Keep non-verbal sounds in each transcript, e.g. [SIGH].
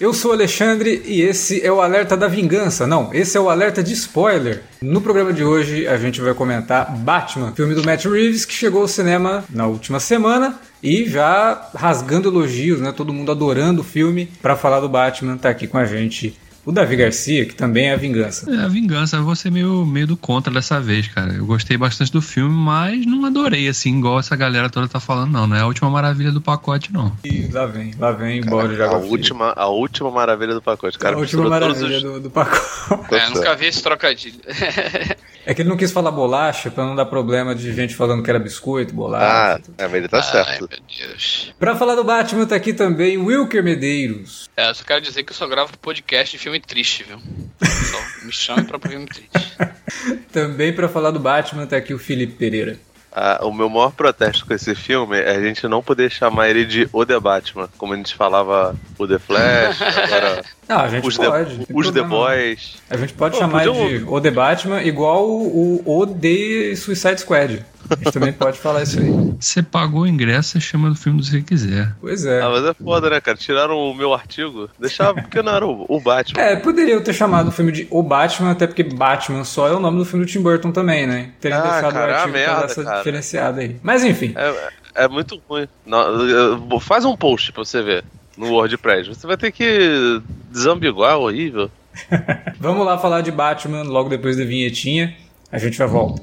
Eu sou Alexandre e esse é o Alerta da Vingança. Não, esse é o Alerta de Spoiler. No programa de hoje a gente vai comentar Batman, filme do Matt Reeves que chegou ao cinema na última semana e já rasgando elogios, né? Todo mundo adorando o filme. Para falar do Batman, tá aqui com a gente o Davi Garcia, que também é a vingança. É, a vingança, eu vou ser meio, meio do contra dessa vez, cara. Eu gostei bastante do filme, mas não adorei, assim, igual essa galera toda tá falando, não. Não é a última maravilha do pacote, não. E lá vem, lá vem, embora já. A última, a última maravilha do pacote, cara. A última maravilha os... do, do pacote. [LAUGHS] É, nunca vi esse trocadilho. É que ele não quis falar bolacha pra não dar problema de gente falando que era biscoito, bolacha. Ah, é, mas ele tá certo. Ai, meu Deus. Pra falar do Batman, tá aqui também Wilker Medeiros. É, eu só quero dizer que eu só gravo podcast de filme triste, viu? Só me chame pra filme triste. [LAUGHS] também pra falar do Batman, tá aqui o Felipe Pereira. Ah, o meu maior protesto com esse filme é a gente não poder chamar ele de O The Batman, como a gente falava o The Flash, [LAUGHS] agora não, a gente os pode. The, os The Boys. A gente pode Pô, chamar de O The Batman igual o O The Suicide Squad. A gente também pode falar isso aí. Você pagou o ingresso, você chama do filme do que você quiser. Pois é. Ah, mas é foda, né, cara? Tiraram o meu artigo, deixavam porque não era o, o Batman. É, poderiam ter chamado o filme de O Batman, até porque Batman só é o nome do filme do Tim Burton também, né? Teriam ah, deixado cara, o artigo merda, pra dar essa cara. diferenciada aí. Mas enfim. É, é muito ruim. Não, faz um post pra você ver no WordPress. Você vai ter que desambiguar, é horrível. [LAUGHS] Vamos lá falar de Batman logo depois da vinhetinha. A gente vai volta.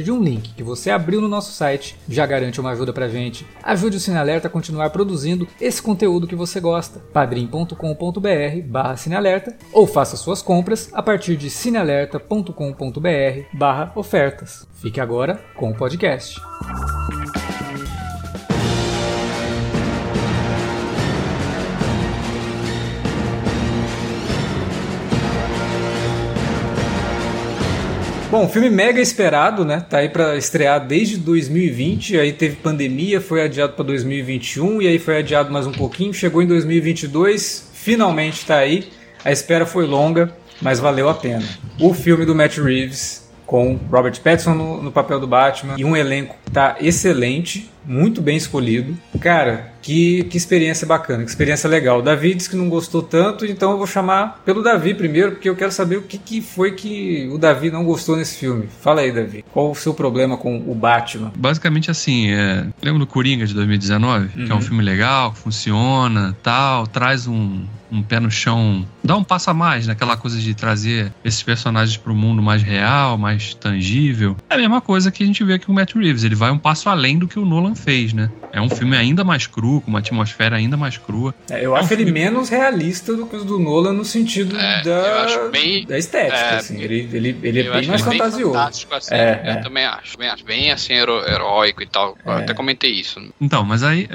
partir de um link que você abriu no nosso site, já garante uma ajuda pra gente. Ajude o Cinealerta a continuar produzindo esse conteúdo que você gosta. padrim.com.br barra Cinealerta ou faça suas compras a partir de cinealerta.com.br barra ofertas. Fique agora com o podcast. Bom, filme mega esperado, né? Tá aí para estrear desde 2020, aí teve pandemia, foi adiado para 2021 e aí foi adiado mais um pouquinho, chegou em 2022, finalmente tá aí. A espera foi longa, mas valeu a pena. O filme do Matt Reeves com Robert Pattinson no, no papel do Batman e um elenco tá excelente muito bem escolhido. Cara, que, que experiência bacana, que experiência legal. O Davi disse que não gostou tanto, então eu vou chamar pelo Davi primeiro, porque eu quero saber o que, que foi que o Davi não gostou nesse filme. Fala aí, Davi. Qual o seu problema com o Batman? Basicamente assim, é... lembra do Coringa de 2019? Uhum. Que é um uhum. filme legal, funciona, tal, traz um, um pé no chão, dá um passo a mais naquela coisa de trazer esses personagens para o mundo mais real, mais tangível. É a mesma coisa que a gente vê aqui com o Matt Reeves, ele vai um passo além do que o Nolan fez, né? É um filme ainda mais cru, com uma atmosfera ainda mais crua. É, eu é acho um ele filme... menos realista do que os do Nolan no sentido é, da, bem, da estética, é, assim. Ele, ele, ele é bem mais fantasioso. Bem assim, é, eu é. também acho, bem acho. Bem assim, hero, heróico e tal. Eu até comentei isso. Então, mas aí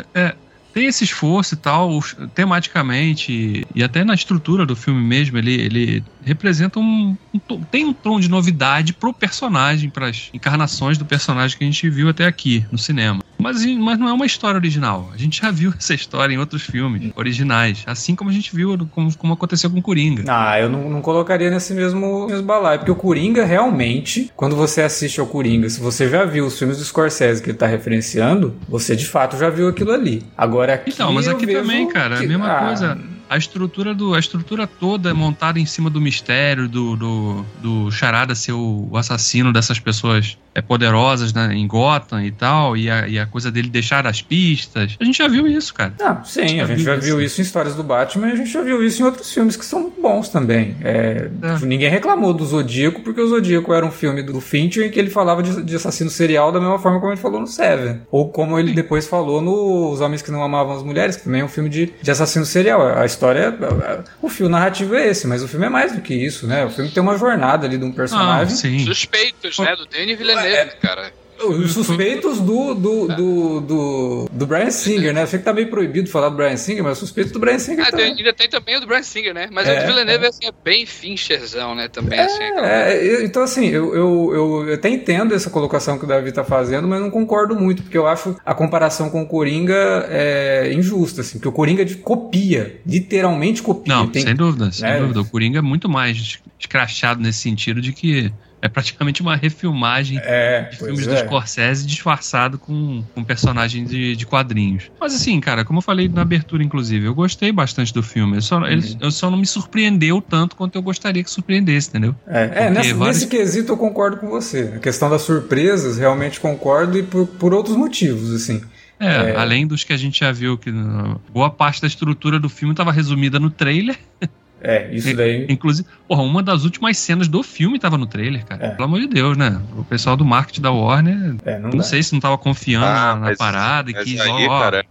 tem esse esforço e tal, tematicamente e até na estrutura do filme mesmo, ele, ele representa um, um tem um tom de novidade pro personagem, para as encarnações do personagem que a gente viu até aqui no cinema. Mas, mas não é uma história original. A gente já viu [LAUGHS] essa história em outros filmes originais. Assim como a gente viu como, como aconteceu com o Coringa. Ah, eu não, não colocaria nesse mesmo, mesmo balaio. Porque o Coringa realmente, quando você assiste ao Coringa, se você já viu os filmes do Scorsese que ele tá referenciando, você de fato já viu aquilo ali. Agora aqui. Então, mas aqui também, cara, que... a mesma ah, coisa a estrutura do a estrutura toda é montada em cima do mistério do, do, do Charada ser o, assassino dessas pessoas é, poderosas né, em Gotham e tal, e a, e a coisa dele deixar as pistas. A gente já viu isso, cara. Ah, sim, a gente já viu isso em histórias do Batman e a gente já viu isso em outros filmes que são bons também. É, É. Ninguém reclamou do Zodíaco, porque o Zodíaco era um filme do Fincher em que ele falava de, de assassino serial da mesma forma como ele falou no Seven. Ou como ele depois falou no Os Homens que Não Amavam as Mulheres, que também é um filme de, de assassino serial. A história, é- o fio narrativo é esse, mas o filme é mais do que isso, né? O filme tem uma jornada ali de um Ah, personagem. sim. Suspeitos, né? Do Denis Villeneuve, É. cara. Os suspeitos do, do, do, do, do Brian Singer, né? Eu sei que tá meio proibido falar do Brian Singer, mas os suspeitos do Brian Singer Ah, também. tem- ainda tem também o do Brian Singer, né? Mas É, o do Villeneuve assim, é bem Fincherzão, né? Também, assim. aquela- É, então assim, eu, eu, eu até entendo essa colocação que o Davi tá fazendo, mas não concordo muito, porque eu acho a comparação com o Coringa é, injusta, assim, porque o Coringa de- copia, literalmente copia. Não, Tem- sem dúvida, sem É. dúvida. O Coringa é muito mais escrachado nesse sentido de que é praticamente uma refilmagem É, de filmes do é. Scorsese disfarçado com, com personagem de, de quadrinhos. Mas assim, cara, como eu falei na abertura, inclusive, eu gostei bastante do filme. Eu só, Uhum. ele, eu só não me surpreendeu tanto quanto eu gostaria que surpreendesse, entendeu? É, é, nessa- vários- nesse quesito eu concordo com você. A questão das surpresas, realmente concordo, e por, por outros motivos, assim. É, É. além dos que a gente já viu que boa parte da estrutura do filme estava resumida no trailer. [LAUGHS] É, isso daí. Inclusive, porra, uma das últimas cenas do filme estava no trailer, cara. É. Pelo amor de Deus, né? O pessoal do marketing da Warner, É, não não sei se não tava confiando Ah, na, na mas- parada e Mas quis, aí, ó, cara,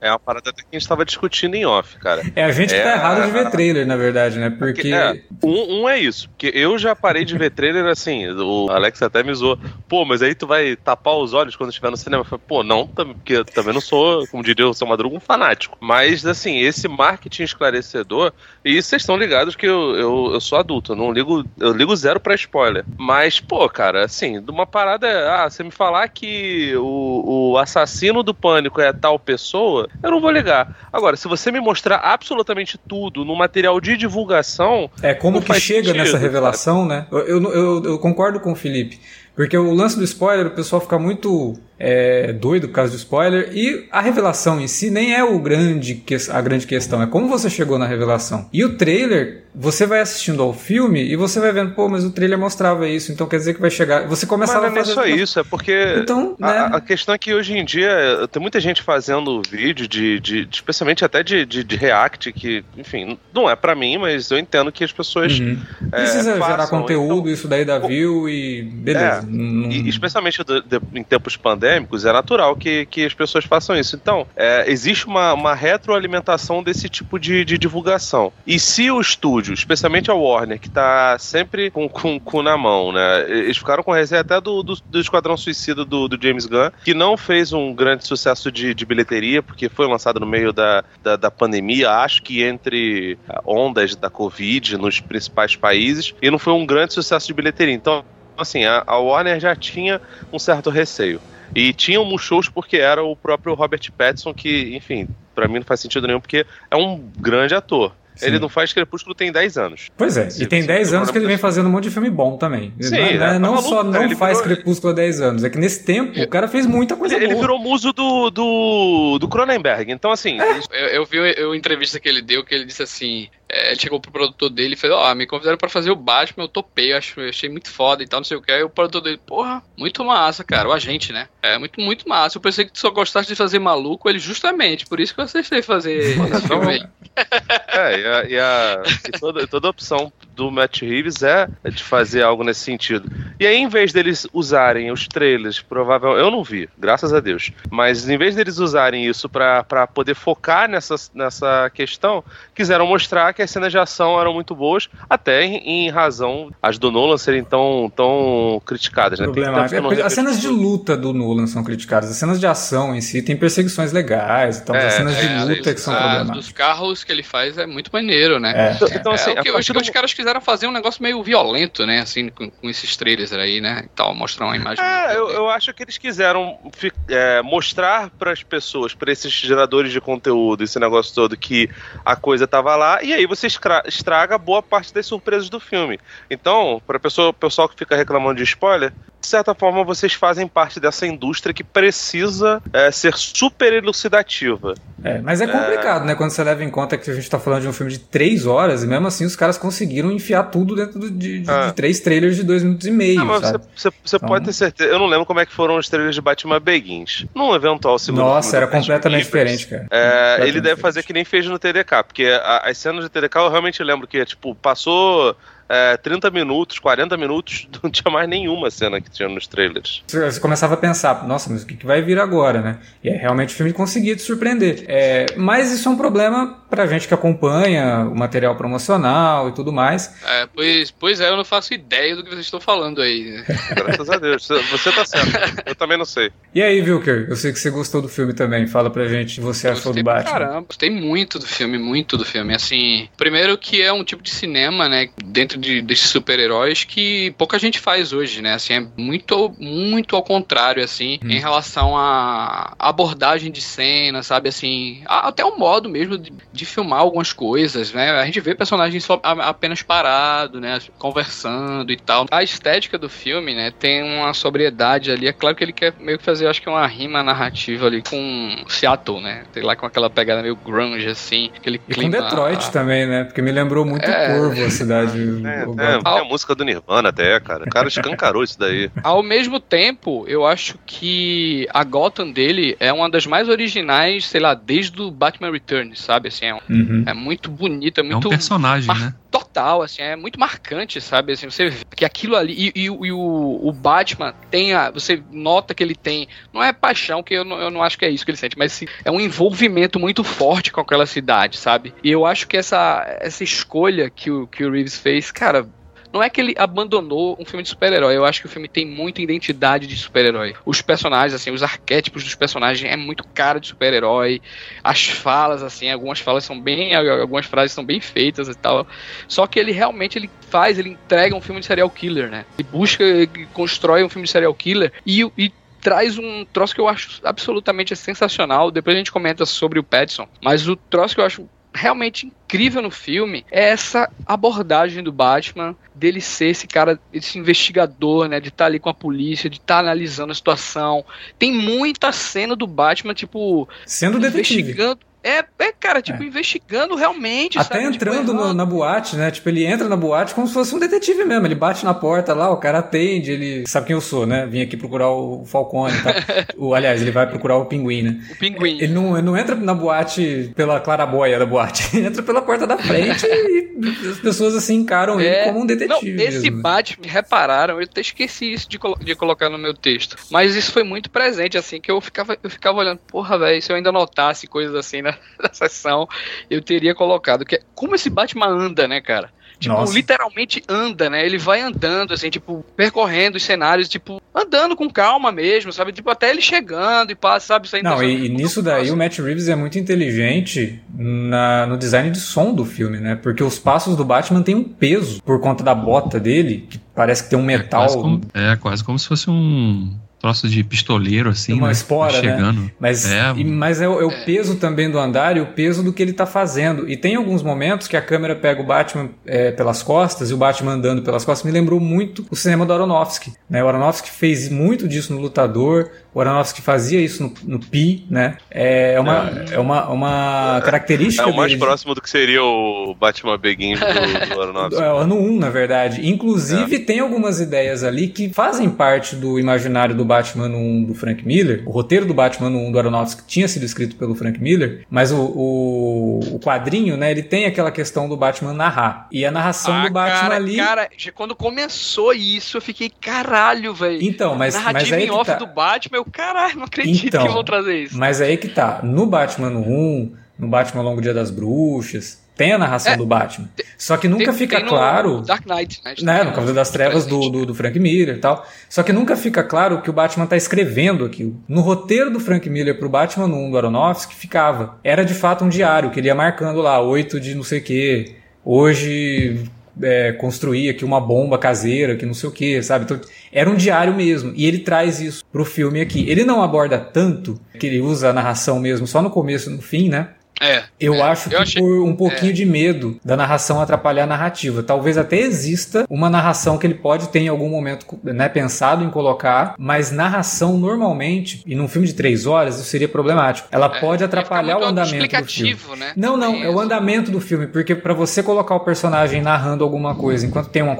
é uma parada até que a gente tava discutindo em off, cara. É a gente que tá É, errado de ver trailer, na verdade, né? Porque. É, um, um é isso, porque eu já parei de ver trailer assim, o Alex até me zoou. Pô, mas aí tu vai tapar os olhos quando estiver no cinema? Eu falei, pô, não, porque eu também não sou, como diria o seu Madruga, um fanático. Mas, assim, esse marketing esclarecedor, e vocês estão ligados que eu, eu, eu sou adulto, eu não ligo, eu ligo zero pra spoiler. Mas, pô, cara, assim, de uma parada, ah, você me falar que o, o assassino do pânico é tal pessoa, eu não vou ligar. Agora, se você me mostrar absolutamente tudo no material de divulgação, É como que chega sentido, nessa revelação, né? Eu, eu, eu- eu concordo com o Felipe. Porque o lance do spoiler, o pessoal fica muito é, doido por causa do spoiler. E a revelação em si nem é o grande, que- a grande questão. É como você chegou na revelação. E o trailer, você vai assistindo ao filme e você vai vendo, pô, mas o trailer mostrava isso. Então quer dizer que vai chegar. Você mas começava não a é fazer. só isso, é porque Então, a, né? a questão é que hoje em dia tem muita gente fazendo vídeo de, de- de- especialmente até de, de, de react, que, enfim, não é pra mim, mas eu entendo que as pessoas Uhum. é, Precisa gerar façam, conteúdo, então- isso daí dá view e beleza. É, Não- E, especialmente do- de- em tempos pandêmicos, é natural que, que as pessoas façam isso. Então, é, existe uma, uma retroalimentação desse tipo de, de divulgação. E se o estúdio, especialmente a Warner, que tá sempre com o cu na mão, né? Eles ficaram com receio até do, do, do Esquadrão Suicida do, do James Gunn, que não fez um grande sucesso de, de bilheteria, porque foi lançado no meio da, da, da pandemia, acho que entre ah, ondas da Covid nos principais países, e não foi um grande sucesso de bilheteria. Então, assim, a Warner já tinha um certo receio. E tinha um shows porque era o próprio Robert Pattinson, que, enfim, pra mim não faz sentido nenhum, porque é um grande ator. Sim. Ele não faz Crepúsculo tem 10 anos. Pois é, Se e tem você 10 for anos que ele vem fazendo um monte de filme bom também. Sim, não é- é, tá não só cara, não ele faz virou- Crepúsculo há 10 anos, é que nesse tempo o cara fez muita coisa Ele, ele boa. virou muso do, do, do Cronenberg. Então, assim, É. Eu, eu vi uma entrevista que ele deu que ele disse assim: é, ele chegou pro produtor dele e falou: Ó, me convidaram pra fazer o Batman, eu topei, eu acho, eu achei muito foda e tal, não sei o que. Aí o produtor dele, porra, muito massa, cara, o agente, né? É muito, muito massa. Eu pensei que tu só gostasse de fazer maluco, ele justamente, por isso que eu aceitei fazer esse filme aí. [LAUGHS] É, e, a, e, a- e toda, toda opção do Matt Reeves é de fazer algo nesse sentido. E aí, em vez deles usarem os trailers, provável, eu não vi, graças a Deus, mas em vez deles usarem isso pra pra poder focar nessa, nessa questão, quiseram mostrar que as cenas de ação eram muito boas, até em, em razão as do Nolan serem tão, tão criticadas, né? É, as cenas de luta do Nolan são criticadas, as cenas de ação em si tem perseguições legais, então É, as cenas de É, luta que são problemáticas. dos carros que ele faz é muito maneiro, né? É. Então, então, assim, é, o que a partir do os caras quiseram fazer um negócio meio violento, né? Assim, com, com esses trailers aí, né? E tal, mostrar uma imagem. É, eu, eu acho que eles quiseram é, mostrar para as pessoas, para esses geradores de conteúdo, esse negócio todo, que a coisa tava lá, e aí você estraga boa parte das surpresas do filme. Então, para o pessoal que fica reclamando de spoiler, de certa forma vocês fazem parte dessa indústria que precisa é, ser super elucidativa. É, mas é complicado, né? Quando você leva em conta que a gente tá falando de um filme de três horas, e mesmo assim os caras conseguiram enfiar tudo dentro do- de, de- Ah. de três trailers de dois minutos e meio, Ah, você, você- você Então- pode ter certeza. Eu não lembro como é que foram os trailers de Batman Begins. Num eventual segundo Nossa, era do completamente Begins, diferente, cara. É, ele Completamente deve fazer diferente. que nem fez no TDK, porque a- as cenas de TDK eu realmente lembro que, tipo, passou é, 30 minutos, 40 minutos, [LAUGHS] não tinha mais nenhuma cena que tinha nos trailers. Você começava a pensar, nossa, mas o que, vai vir agora, né? E aí, realmente o filme conseguia te surpreender. É, mas isso é um problema pra gente que acompanha o material promocional e tudo mais. É, pois, pois é, eu não faço ideia do que vocês estão falando aí. [LAUGHS] Graças a Deus. Você- tá certo. Eu também não sei. E aí, Wilker, eu sei que você gostou do filme também. Fala pra gente o que você achou Gostei do Batman. Caramba, gostei muito do filme, muito do filme. Assim, primeiro que é um tipo de cinema, né, dentro de, desses super-heróis que pouca gente faz hoje, né? Assim, é muito, muito ao contrário, assim, Hum. em relação à abordagem de cena, sabe? Assim, até o modo mesmo de, de filmar algumas coisas, né? A gente vê personagens só apenas parado, né? Conversando e tal. A estética do filme, né, tem uma sobriedade ali. É claro que ele quer meio que fazer, acho que uma rima narrativa ali com Seattle, né? Sei lá, com aquela pegada meio grunge, assim. Aquele E com clima. Detroit também, né? Porque me lembrou muito É. Corvo, a cidade. [LAUGHS] É, é, tem a música do Nirvana até, cara. O cara escancarou isso daí. [LAUGHS] Ao mesmo tempo, eu acho que a Gotham dele é uma das mais originais, sei lá, desde o Batman Returns, sabe? Assim, é, um- Uhum. é muito bonita, é É um muito personagem, mar- né? total, assim, é muito marcante, sabe? Assim, você vê que aquilo ali e, e o- e o, o Batman tem a, você nota que ele tem, não é paixão, que eu não, eu não acho que é isso que ele sente, mas sim, é um envolvimento muito forte com aquela cidade, sabe? E eu acho que essa, essa escolha que o, que o Reeves fez, cara, não é que ele abandonou um filme de super-herói. Eu acho que o filme tem muita identidade de super-herói. Os personagens, assim, os arquétipos dos personagens é muito cara de super-herói. As falas, assim, algumas falas são bem. Algumas frases são bem feitas e tal. Só que ele realmente ele faz, ele entrega um filme de serial killer, né? Ele busca, ele constrói um filme de serial killer e, e traz um troço que eu acho absolutamente sensacional. Depois a gente comenta sobre o Pattinson, mas o troço que eu acho realmente incrível no filme é essa abordagem do Batman, dele ser esse cara, esse investigador, né, de estar ali com a polícia, de estar analisando a situação. Tem muita cena do Batman, tipo, Sendo detetive. investigando. É, é, cara, tipo, investigando realmente. Até sabe? entrando tipo, no- na boate, né? Tipo, ele entra na boate como se fosse um detetive mesmo. Ele bate na porta lá, o cara atende, ele sabe quem eu sou, né? Vim aqui procurar o Falcone e tal. [LAUGHS] o, aliás, ele vai procurar o pinguim, né? O pinguim. Ele não, ele não entra na boate pela claraboia da boate, [LAUGHS] ele entra pela porta da frente e as pessoas assim encaram ele É, como um detetive. Não, esse mesmo. Batman, repararam, eu até esqueci isso de, colo- de colocar no meu texto. Mas isso foi muito presente, assim, que eu ficava, eu ficava olhando, porra, velho, se eu ainda notasse coisas assim [LAUGHS] na, na sessão, eu teria colocado. Que é, como esse Batman anda, né, cara? Tipo, Nossa. literalmente anda, né? Ele vai andando, assim, tipo, percorrendo os cenários, tipo, andando com calma mesmo, sabe? Tipo, até ele chegando e passa, sabe? Saindo Não, da- e, e nisso daí o Matt Reeves é muito inteligente na- no design de som do filme, né? Porque os passos do Batman têm um peso por conta da bota dele, que parece que tem um metal. Quase como, é, quase como se fosse um troço de pistoleiro, assim. Uma né? espora, Tá né? chegando. Mas É, e- mas é, o- é o peso também do andar e o peso do que ele tá fazendo. E tem alguns momentos que a câmera pega o Batman é, pelas costas e o Batman andando pelas costas. Me lembrou muito o cinema do Aronofsky. Né? O Aronofsky fez muito disso no Lutador. O Aronofsky fazia isso no, no Pi, né? É uma, é uma, uma característica É o mais dele de- próximo do que seria o Batman Begins do, do [LAUGHS] Aronofsky. é, o ano 1, na verdade. Inclusive, tem algumas ideias ali que fazem parte do imaginário do Batman ano 1 do Frank Miller. O roteiro do Batman ano 1 do Aronofsky tinha sido escrito pelo Frank Miller, mas o, o, o quadrinho, né, ele tem aquela questão do Batman narrar. E a narração Ah, do Batman cara, ali... Cara, quando começou isso, eu fiquei, caralho, velho. Então, mas, mas Narrativa aí em off tá. do Batman, eu, caralho, não acredito Então, que vão trazer isso. Mas aí que tá. No Batman no 1, no Batman Longo Dia das Bruxas, tem a narração É, do Batman. Só que nunca Tem- fica tem no claro... Dark Knight, né? né, no Cavaleiro das Trevas do, do, do Frank Miller e tal. Só que nunca fica claro que o Batman tá escrevendo aquilo. No roteiro do Frank Miller pro Batman 1 do Aronofsky ficava. Era de fato um diário que ele ia marcando lá, 8 de não sei o que. Hoje é, construí aqui uma bomba caseira, que não sei o que, sabe? Então, era um diário mesmo. E ele traz isso pro filme aqui. Ele não aborda tanto, que ele usa a narração mesmo só no começo e no fim, né? É. Eu é, acho que eu achei- por um pouquinho de medo da narração atrapalhar a narrativa. Talvez até exista uma narração que ele pode ter em algum momento né, pensado em colocar, mas narração normalmente, e num filme de três horas, isso seria problemático. Ela É, pode atrapalhar o andamento do filme. né? Não, não, é o andamento do filme, porque pra você colocar o personagem narrando alguma coisa enquanto tem um,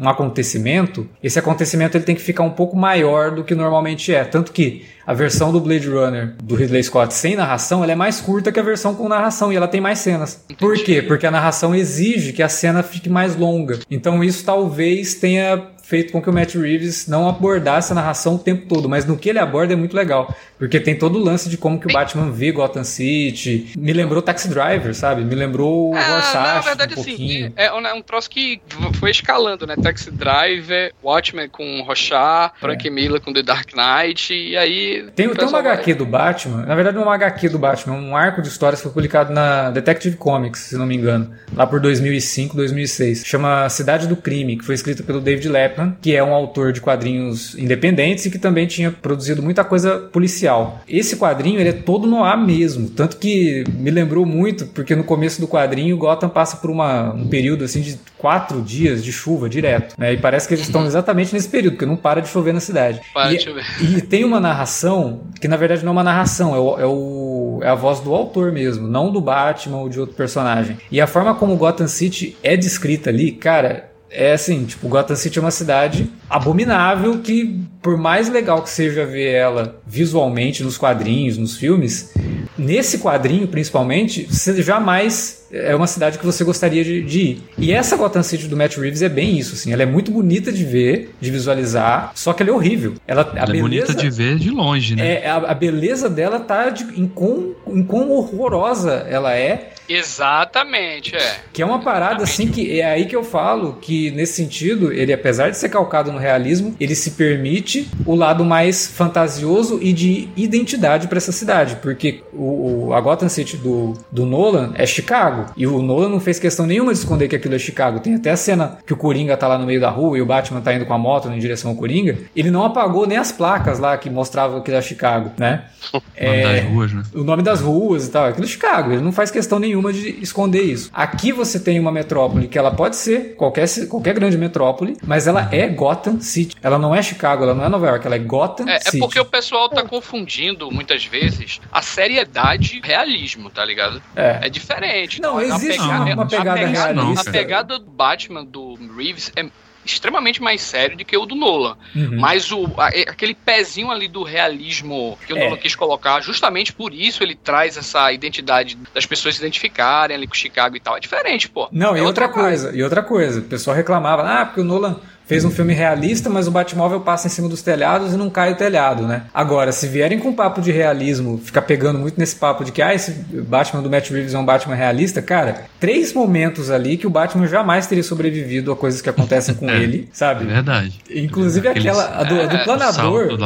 um acontecimento, esse acontecimento ele tem que ficar um pouco maior do que normalmente é. Tanto que a versão do Blade Runner do Ridley Scott sem narração, ela é mais curta que a versão com narração e ela tem mais cenas. Por quê? Porque a narração exige que a cena fique mais longa. Então isso talvez tenha feito com que o Matt Reeves não abordasse a narração o tempo todo, mas no que ele aborda é muito legal, porque tem todo o lance de como que o Batman vê Gotham City. Me lembrou Taxi Driver, sabe? Me lembrou o Ah, na Rorschach verdade, um assim, pouquinho. é um, é um troço que foi escalando, né? Taxi Driver, Watchmen com Rorschach, Frank Miller com The Dark Knight, e aí... É. Tem, tem uma vai- HQ do Batman, na verdade não é uma HQ do Batman, é um arco de histórias que foi publicado na Detective Comics, se não me engano, lá por 2005, 2006. Chama Cidade do Crime, que foi escrito pelo David Laplan, que é um autor de quadrinhos independentes e que também tinha produzido muita coisa policial. Esse quadrinho ele é todo no ar mesmo, tanto que me lembrou muito, porque no começo do quadrinho Gotham passa por uma, um período assim de quatro dias de chuva direto, né? E parece que eles estão [LAUGHS] exatamente nesse período, porque não para de chover na cidade. Para E- de chover. [LAUGHS] e tem uma narração que na verdade não é uma narração, é, o- é o- é a voz do autor mesmo, não do Batman ou de outro personagem. E a forma como Gotham City é descrita ali, cara, é assim, tipo, Gotham City é uma cidade abominável que, por mais legal que seja ver ela visualmente nos quadrinhos, nos filmes, nesse quadrinho principalmente, você jamais é uma cidade que você gostaria de, de ir. E essa Gotham City do Matt Reeves é bem isso, assim. Ela é muito bonita de ver, de visualizar, só que ela é horrível. Ela, a Ela é bonita beleza- de ver de longe, né? é, a, a beleza dela tá de, em, quão, em quão horrorosa ela é, Exatamente, é. que é uma parada assim que é aí que eu falo que nesse sentido, ele apesar de ser calcado no realismo, ele se permite o lado mais fantasioso e de identidade pra essa cidade, porque o, o- a Gotham City do, do Nolan é Chicago, e o Nolan não fez questão nenhuma de esconder que aquilo é Chicago. Tem até a cena que o Coringa tá lá no meio da rua e o Batman tá indo com a moto em direção ao Coringa, ele não apagou nem as placas lá que mostravam que era Chicago, né? [LAUGHS] Nome das ruas, né? o nome das ruas e tal. Aquilo é Chicago, ele não faz questão nenhuma de esconder isso. Aqui você tem uma metrópole que ela pode ser qualquer, qualquer grande metrópole, mas ela é Gotham City. Ela não é Chicago, ela não é Nova York, ela é Gotham É, é City. porque o pessoal tá confundindo muitas vezes a seriedade e o realismo, tá ligado? É. É diferente. Não, A existe uma- uma a pegada realista. A pegada do Batman do Reeves é extremamente mais sério do que o do Nolan. Uhum. Mas o, a- é- aquele pezinho ali do realismo que o É. Nolan quis colocar, justamente por isso ele traz essa identidade das pessoas se identificarem ali com Chicago e tal. É diferente, pô. Não, é e outra vibe. coisa, e outra coisa, o pessoal reclamava, ah, porque o Nolan fez um filme realista, mas o Batmóvel passa em cima dos telhados e não cai o telhado, né? Agora, se vierem com papo de realismo, ficar pegando muito nesse papo de que, ah, esse Batman do Matt Reeves é um Batman realista, cara, três momentos ali que o Batman jamais teria sobrevivido a coisas que acontecem com [LAUGHS] É. ele, É sabe? verdade. Inclusive Aqueles- aquela, a do, a do é, planador. do...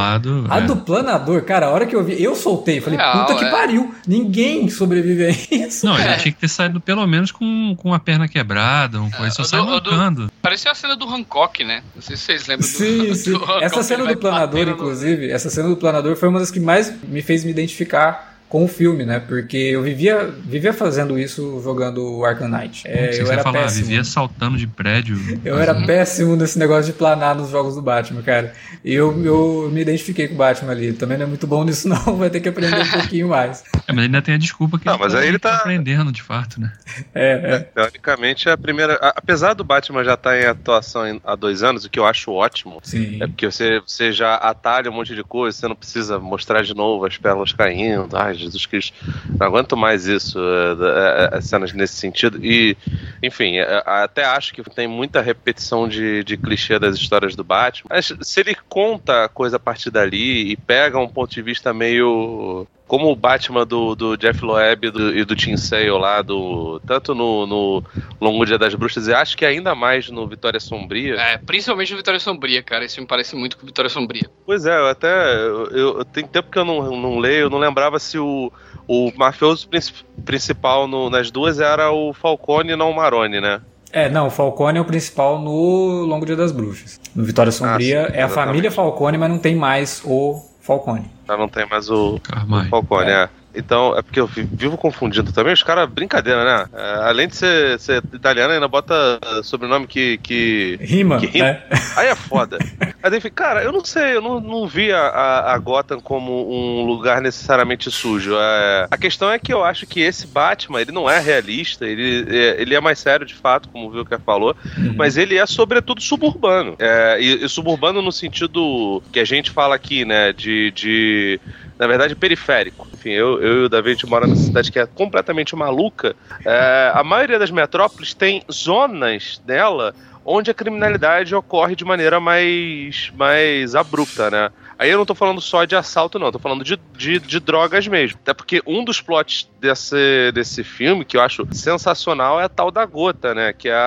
A é. do planador, cara, a hora que eu vi, eu soltei, falei, Real, puta que é. pariu, ninguém sobrevive a isso. Não, ele É. tinha que ter saído pelo menos com, com a perna quebrada, uma coisa, só o sai do- o do- mancando. Parecia a cena do Hancock, né? Não sei se vocês lembram do Sim, [LAUGHS] do sim. [LAUGHS] Hancock, Essa cena do planador, inclusive, essa cena do planador foi uma das que mais me fez me identificar com o filme, né? Porque eu vivia, vivia fazendo isso jogando Arkham Knight. É, Você eu era falar, péssimo. vivia saltando de prédio. Eu era Uhum. péssimo nesse negócio de planar nos jogos do Batman, cara. E eu, eu me identifiquei com o Batman ali. Também não é muito bom nisso, [LAUGHS] não. Vai ter que aprender um pouquinho mais. É, mas ainda tem a desculpa que Não, ele mas tá aí ele tá- aprendendo de fato, né? É, é. Teoricamente, é a primeira. Apesar do Batman já estar em atuação há dois anos, o que eu acho ótimo. Sim. É porque você, você já atalha um monte de coisa, você não precisa mostrar de novo as pérolas caindo. Ai, Jesus Cristo. Não aguento mais isso, é, é, é, cenas nesse sentido. E, enfim, até acho que tem muita repetição de, de clichê das histórias do Batman. Mas se ele conta a coisa a partir dali e pega um ponto de vista meio. Como o Batman do, do Jeff Loeb do- e do Tim Sale lá, do, tanto no, no Longo Dia das Bruxas e acho que ainda mais no Vitória Sombria. É, principalmente no Vitória Sombria, cara. Isso me parece muito com Vitória Sombria. Pois é, eu até. Eu, eu- tem tempo que eu não, não leio, eu não lembrava se o, o mafioso princi- principal no- nas duas era o Falcone e não o Maroni, né? É, não, o Falcone é o principal no Longo Dia das Bruxas. No Vitória Sombria sim, é a família Falcone, mas não tem mais o Falcone. Já não tem mais o, o Carmine. Falcone, é. Então, é porque eu vi- vivo confundindo também. Os caras, brincadeira, né? É, além de ser, ser italiano, ainda bota sobrenome que. que... Rima, Que rima. né? Aí é foda. [LAUGHS] Aí enfim, cara, eu não sei, eu não, não vi a, a, Gotham como um lugar necessariamente sujo. É, a questão é que eu acho que esse Batman, ele não é realista, ele, é, ele é mais sério de fato, como o Wilker falou, Uhum. mas ele é sobretudo suburbano. É, e, e suburbano no sentido que a gente fala aqui, né, de... de na verdade, periférico. Enfim, eu, eu e o David mora nessa cidade que é completamente maluca. É, a maioria das metrópoles tem zonas dela onde a criminalidade ocorre de maneira mais, mais abrupta, né? Aí eu não tô falando só de assalto, não, tô falando de, de, de drogas mesmo. Até porque um dos plots desse, desse filme, que eu acho sensacional, é a tal da gota, né? Que é a,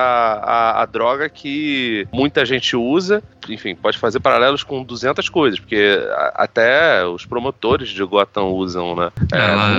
a, a droga que muita gente usa. Enfim, pode fazer paralelos com 200 coisas, porque a- até os promotores de Gotham usam, né? É, Ela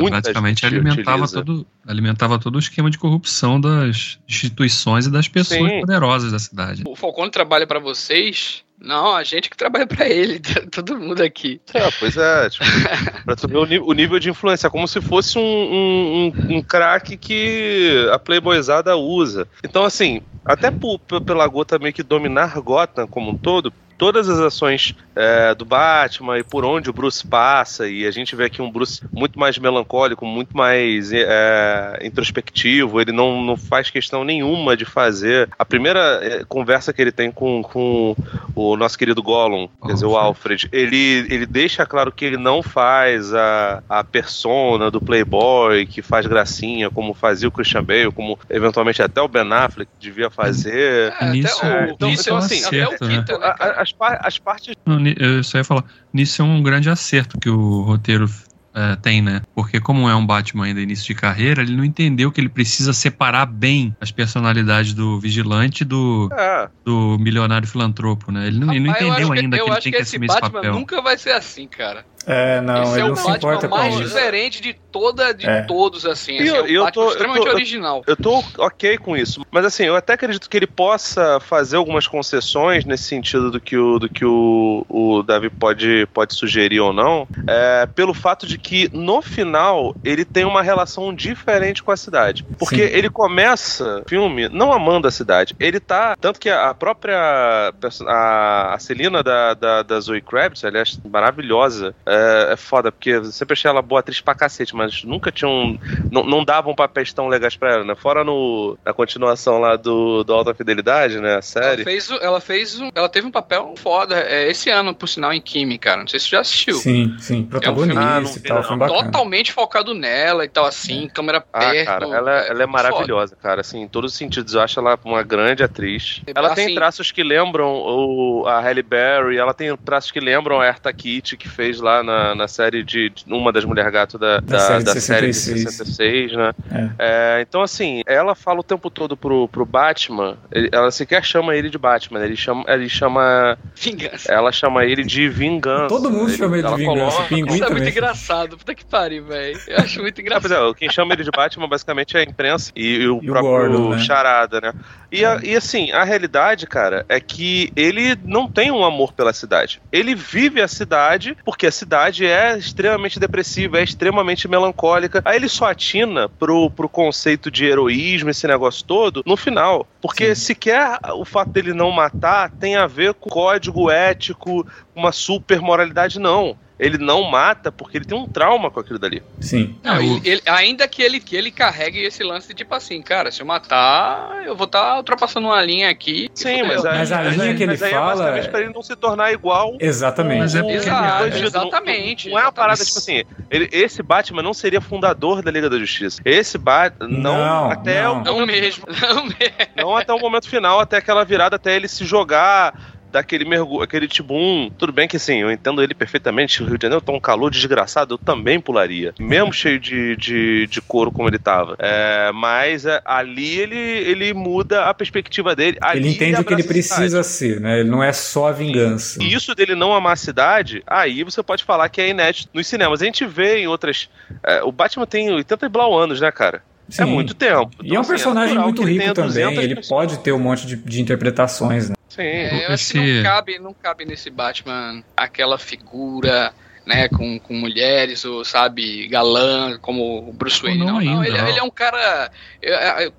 gente alimentava utiliza. todo, alimentava todo o esquema de corrupção das instituições e das pessoas Sim. poderosas da cidade. O Falcone trabalha pra vocês? Não, a gente que trabalha pra ele, [LAUGHS] todo mundo aqui. É, pois é, tipo, [LAUGHS] pra tu ver o, o nível de influência, é como se fosse um, um, um, crack que a Playboyzada usa. Então, assim, até por- pela gota meio que dominar Gotham como um todo, todas as ações é, do Batman e por onde o Bruce passa, e a gente vê aqui um Bruce muito mais melancólico, muito mais é, introspectivo, ele não, não faz questão nenhuma de fazer. A primeira é, conversa que ele tem com, com o nosso querido Gollum, quer dizer, o Alfred, ele, ele deixa claro que ele não faz a, a persona do playboy que faz gracinha, como fazia o Christian Bale, como eventualmente até o Ben Affleck devia fazer. É, Nisso- até o, então- então, assim, até o acerto, né? Né, A- cara? As, par- as partes Não, Eu só ia falar, nisso é um grande acerto que o roteiro é, tem, né? Porque como é um Batman ainda início de carreira, ele não entendeu que ele precisa separar bem as personalidades do vigilante do, é, do milionário filantropo, né? Ele não, ele não Rapaz, eu entendeu ainda que, eu ele tem que, esse assumir esse Batman papel. nunca vai ser assim, cara. É, não, esse ele é o não se importa com mais isso. diferente de toda de É. todos, assim. Assim, eu- é um eu tô- eu extremamente tô- eu- original. Eu tô ok com isso, mas assim, eu até acredito que ele possa fazer algumas concessões nesse sentido do que o, do que o, o Davi pode, pode sugerir ou não, é, pelo fato de que no final ele tem uma relação diferente com a cidade. Porque Sim. ele começa o filme não amando a cidade. Ele tá. Tanto que a própria. A, a Celina da, da, da Zoe Kravitz, aliás, maravilhosa. É, é foda, porque eu sempre achei ela boa atriz pra cacete, mas nunca tinham. Não, não davam papéis tão legais pra ela, né? Fora no, na continuação lá do, do Alta Fidelidade, né? A Ela série. fez, o- ela fez, um- ela teve um papel foda é, esse ano, por sinal, em Kimi, cara. Não sei se você já assistiu. Sim, sim, Ah, protagonista não e vi, tal, não. foi bacana. Totalmente focado nela e tal, assim, câmera Ah, perto. cara, ela, ela é maravilhosa, cara, assim, em todos os sentidos. Eu acho ela uma grande atriz. Ela tem Assim- traços que lembram o, a Halle Berry, ela tem traços que lembram a Erta Kitt, que fez lá na, na série de, de uma das Mulher Gato da, da, série de da série de 66. 66, né? É, então, assim, ela fala o tempo todo pro, pro Batman, ele- ela sequer chama ele de Batman, ele chama, ele chama, Vingança. ela chama ele de vingança. Todo mundo chama ele de ela vingança, coloca- o Pinguim Isso é muito engraçado. Puta que pariu, velho. Eu acho muito pois engraçado. é, quem chama ele de Batman basicamente é a imprensa e, e o E o próprio Gordon, né? Charada, né? E, a- e assim, a realidade, cara, é que ele não tem um amor pela cidade. Ele vive a cidade porque a cidade é extremamente depressiva, é extremamente melancólica. Aí ele só atina pro, pro conceito de heroísmo, esse negócio todo, no final. Porque sequer o fato dele não matar tem a ver com código ético, uma super moralidade, não. Ele não mata porque ele tem um trauma com aquilo dali. Sim. Não, É, ele- ele- ainda que ele, que ele carregue esse lance de tipo assim, cara, se eu matar, eu vou estar ultrapassando uma linha aqui. Sim, fudeu. mas, aí- Mas a linha aí- que ele mas aí fala É basicamente é- pra ele não se tornar igual. Exatamente. Mas é Exato, o bandido. exatamente, Não, não é uma parada exatamente. tipo assim. ele- esse Batman não seria fundador da Liga da Justiça. Esse Batman não, Não, até não. O, Não mesmo, [LAUGHS] não mesmo. não até o momento final, até aquela virada, até ele se jogar daquele mergulho, aquele tibum. Tudo bem que assim, eu entendo ele perfeitamente. O Rio de Janeiro tá um calor desgraçado, eu também pularia. Mesmo cheio de, de, de couro como ele tava. É, mas é, ali ele, ele muda a perspectiva dele. Ali Ele entende o que ele precisa ser, né? Ele não é só a vingança. E isso dele não amar a cidade, aí você pode falar que é inédito nos cinemas. A gente vê em outras. é, o Batman tem 80 e blau anos, né, cara? É Sim. muito tempo. E Então, é um assim, personagem natural muito rico também. 200 Ele pessoas. pode ter um monte de, de interpretações, né? Sim. É, eu acho que não cabe, não cabe nesse Batman aquela figura né, com, com mulheres, ou sabe, galã, como o Bruce Wayne. Não Não, não, ele, ele é um cara.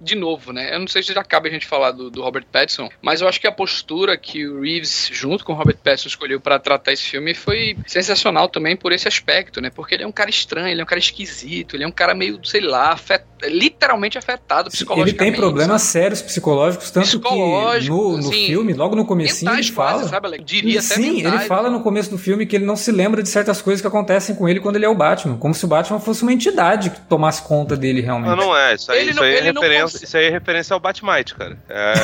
De novo, né? Eu não sei se já cabe a gente falar do, do Robert Pattinson, mas eu acho que a postura que o Reeves, junto com o Robert Pattinson, escolheu pra tratar esse filme foi sensacional também por esse aspecto, né? Porque ele é um cara estranho, ele é um cara esquisito, ele é um cara meio, sei lá, afet- literalmente afetado Ele psicologicamente. tem problemas sérios psicológicos, tanto que no, no assim, filme, logo no comecinho, ele Mentais quase, fala. sabe, diria Sim, ele fala no começo do filme que ele não se lembra de certas coisas que acontecem com ele quando ele é o Batman. Como se o Batman fosse uma entidade que tomasse conta dele realmente. Não, não é. Isso aí, isso não- aí é, referência, isso aí é referência ao Batmite, cara. É,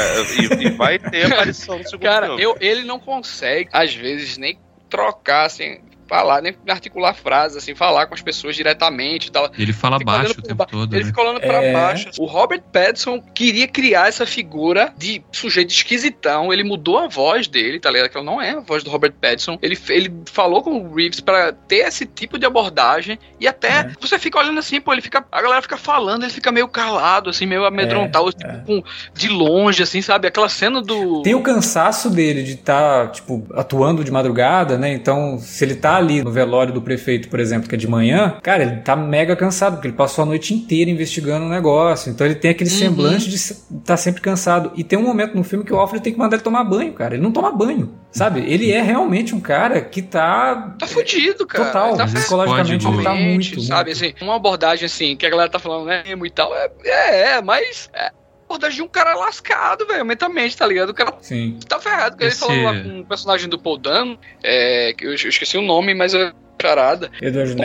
e, e vai ter [LAUGHS] aparição no segundo Cara, filme. eu, ele não consegue, às vezes, nem trocar, assim, falar, nem articular frases, assim, falar com as pessoas diretamente e tal. Ele fala Fica baixo o tempo ba- todo, Ele né? fica olhando pra É. baixo. O Robert Pattinson queria criar essa figura de sujeito esquisitão. Ele mudou a voz dele, tá ligado? Que ela não é a voz do Robert Pattinson. Ele, ele falou com o Reeves pra ter esse tipo de abordagem. E até É. você fica olhando assim, pô, ele fica. A galera fica falando, ele fica meio calado, assim, meio amedrontado, tipo, é. com- de longe, assim, sabe? Aquela cena do. Tem o cansaço dele de estar, tipo, atuando de madrugada, né? Então, se ele tá ali no velório do prefeito, por exemplo, que é de manhã, cara, ele tá mega cansado, porque ele passou a noite inteira investigando o negócio. Então ele tem aquele Uhum. semblante de estar sempre cansado. E tem um momento no filme que o Alfred tem que mandar ele tomar banho, cara. Ele não toma banho, sabe? Ele é realmente um cara que tá. Tá fudido, cara. Total, tá psicologicamente ele tá Realmente, muito. sabe, muito. assim, uma abordagem assim, que a galera tá falando, né, e tal, é, é, é, mas é abordagem de um cara lascado, velho, mentalmente, tá ligado? O cara Sim. tá ferrado, porque Esse- ele falou lá com um personagem do Paul Dano, é, que eu, eu esqueci o nome, mas é charada, Edward Pô,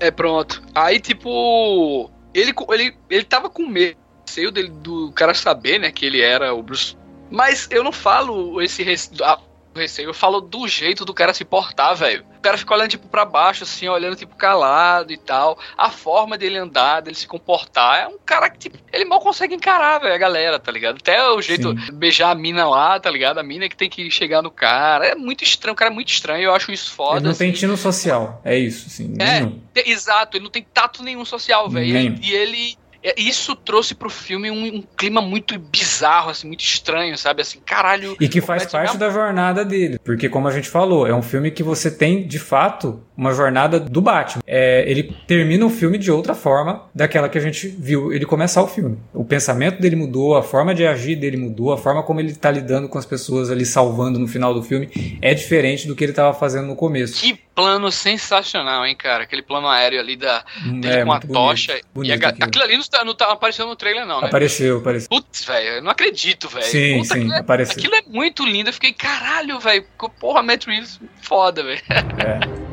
é pronto. Aí, tipo, ele, ele, ele tava com medo, receio dele, do cara saber, né, que ele era o Bruce. Mas eu não falo esse rece- ah, receio, eu falo do jeito do cara se portar, velho. O cara fica olhando, tipo, pra baixo, assim, olhando, tipo, calado e tal. A forma dele andar, dele se comportar, é um cara que, tipo, ele mal consegue encarar, velho, a galera, tá ligado? Até o jeito de beijar a mina lá, tá ligado? A mina que tem que chegar no cara. É muito estranho, o cara é muito estranho, eu acho isso foda. Ele não tem assim. tino social. É isso, assim. É, Exato, ele não tem tato nenhum social, velho. E ele. É, Isso trouxe pro filme um, um clima muito bizarro, assim, muito estranho, sabe? Assim, caralho. E que faz parte da jornada dele. Porque, como a gente falou, é um filme que você tem, de fato, uma jornada do Batman. É, ele termina o filme de outra forma daquela que a gente viu ele começar o filme. O pensamento dele mudou, a forma de agir dele mudou, a forma como ele tá lidando com as pessoas ali, salvando no final do filme, é diferente do que ele tava fazendo no começo. Que plano sensacional, hein, cara? Aquele plano aéreo ali da, dele É, com a bonito, tocha. e bonito a ga- aquilo. aquilo ali não tá, não tá aparecendo no trailer, não, né? Apareceu, apareceu. Putz, velho, eu não acredito, velho. Sim, Puta, sim, aquilo, é, apareceu. aquilo é muito lindo. Eu fiquei, caralho, velho. Porra, Matt Reeves, foda, velho. É. [LAUGHS]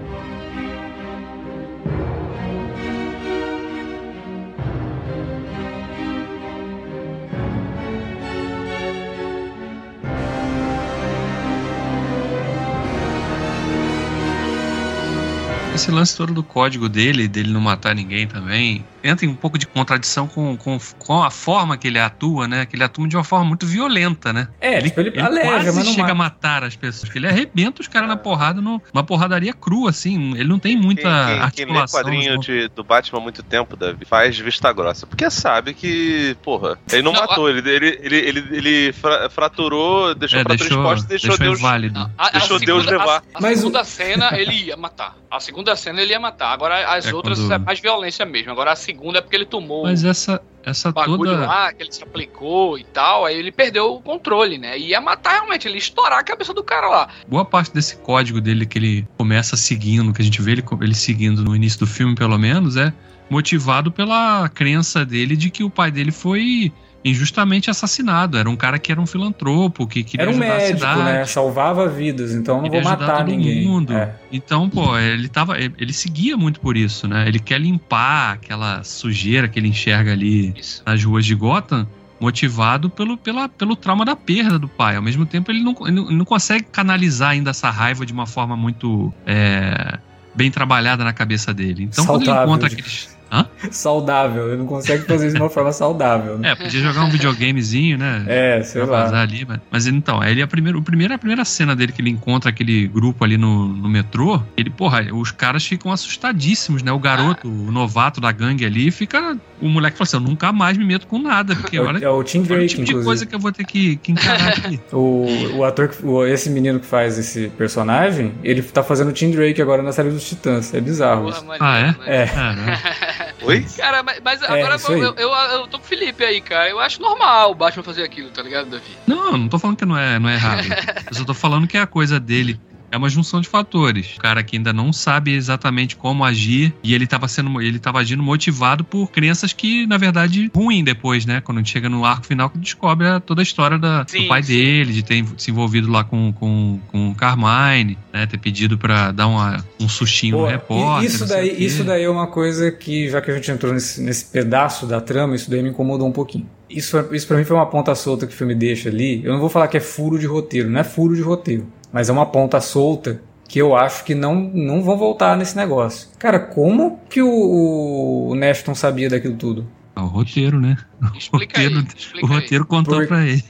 Esse lance todo do código dele, dele não matar ninguém também, entra em um pouco de contradição com, com, com a forma que ele atua, né? Que ele atua de uma forma muito violenta, né? É, ele, tipo, ele, ele aleja, quase mas não chega mata. a matar as pessoas. porque Ele arrebenta os caras na porrada, no, uma porradaria crua, assim. Ele não tem muita Quem, quem, quem lê articulação. quadrinho não. de, do Batman há muito tempo, Davi, faz vista grossa. Porque sabe que, porra, ele não, Não, matou, ele, ele, ele, ele, ele fra- fraturou, deixou É, fratura deixou, exposta e deixou, deixou Deus. inválido. A, a Deixou segunda, Deus levar. A, a Mas o- segunda cena ele ia matar. A segunda cena ele ia matar. Agora as É, outras quando- é mais violência mesmo. Agora a segunda é porque ele tomou Mas essa, essa bagulho toda. lá, que ele se aplicou e tal. Aí ele perdeu o controle, né? E ia matar realmente, ele ia estourar a cabeça do cara lá. Boa parte desse código dele que ele começa seguindo, que a gente vê ele, ele seguindo no início do filme, pelo menos, é motivado pela crença dele de que o pai dele foi injustamente assassinado. Era um cara que era um filantropo, que queria Era um ajudar a médico, cidade. né? Salvava vidas, então não vou Queria ajudar matar todo ninguém. mundo. É. Então, pô, ele tava. Ele seguia muito por isso, né? Ele quer limpar aquela sujeira que ele enxerga ali Isso. nas ruas de Gotham, motivado pelo, pela, pelo trauma da perda do pai. Ao mesmo tempo, ele não, ele não- consegue canalizar ainda essa raiva de uma forma muito é, bem trabalhada na cabeça dele. Então, quando ele encontra de- aqueles. Hã? Saudável, ele não consegue fazer isso de uma forma saudável. Né? É, podia jogar um videogamezinho, né? É, sei Pra lá. ali, mas, mas então, ele a primeira, o primeiro, a primeira cena dele que ele encontra aquele grupo ali no, no metrô, ele, porra, os caras ficam assustadíssimos, né? O garoto, o novato da gangue ali, fica o moleque falou assim: eu nunca mais me meto com nada, porque olha, É o Tim olha o Drake, tipo de inclusive. coisa que eu vou ter que, que encarar aqui. [LAUGHS] O, o ator, o- esse menino que faz esse personagem, ele tá fazendo o Tim Drake agora na série dos Titãs. É bizarro Porra, isso. Ah, é? É. Caramba. Oi? Cara, mas, mas É, agora eu, aí. eu, eu tô com o Felipe aí, cara. Eu acho normal o Batman fazer aquilo, tá ligado, Davi? Não, não tô falando que não é, não é errado. [LAUGHS] Eu só tô falando que é a coisa dele. É uma junção de fatores. O cara que ainda não sabe exatamente como agir e ele tava sendo, ele tava agindo motivado por crenças que, na verdade, ruim depois, né? Quando a gente chega no arco final que descobre a- toda a história da- Sim, do pai sim. dele, de ter se envolvido lá com, com, com o Carmine, né? Ter pedido pra dar uma, um sustinho Pô, no repórter. isso, daí, isso daí é uma coisa que, já que a gente entrou nesse, nesse pedaço da trama, isso daí me incomodou um pouquinho. Isso, é- isso pra mim foi uma ponta solta que o filme deixa ali. Eu não vou falar que é furo de roteiro, não é furo de roteiro, mas é uma ponta solta que eu acho que não, não vão voltar nesse negócio. Cara, como que o, o Nashton sabia daquilo tudo? Ah, o roteiro, né? Explica aí. roteiro- Explica o roteiro contou Por- pra ele.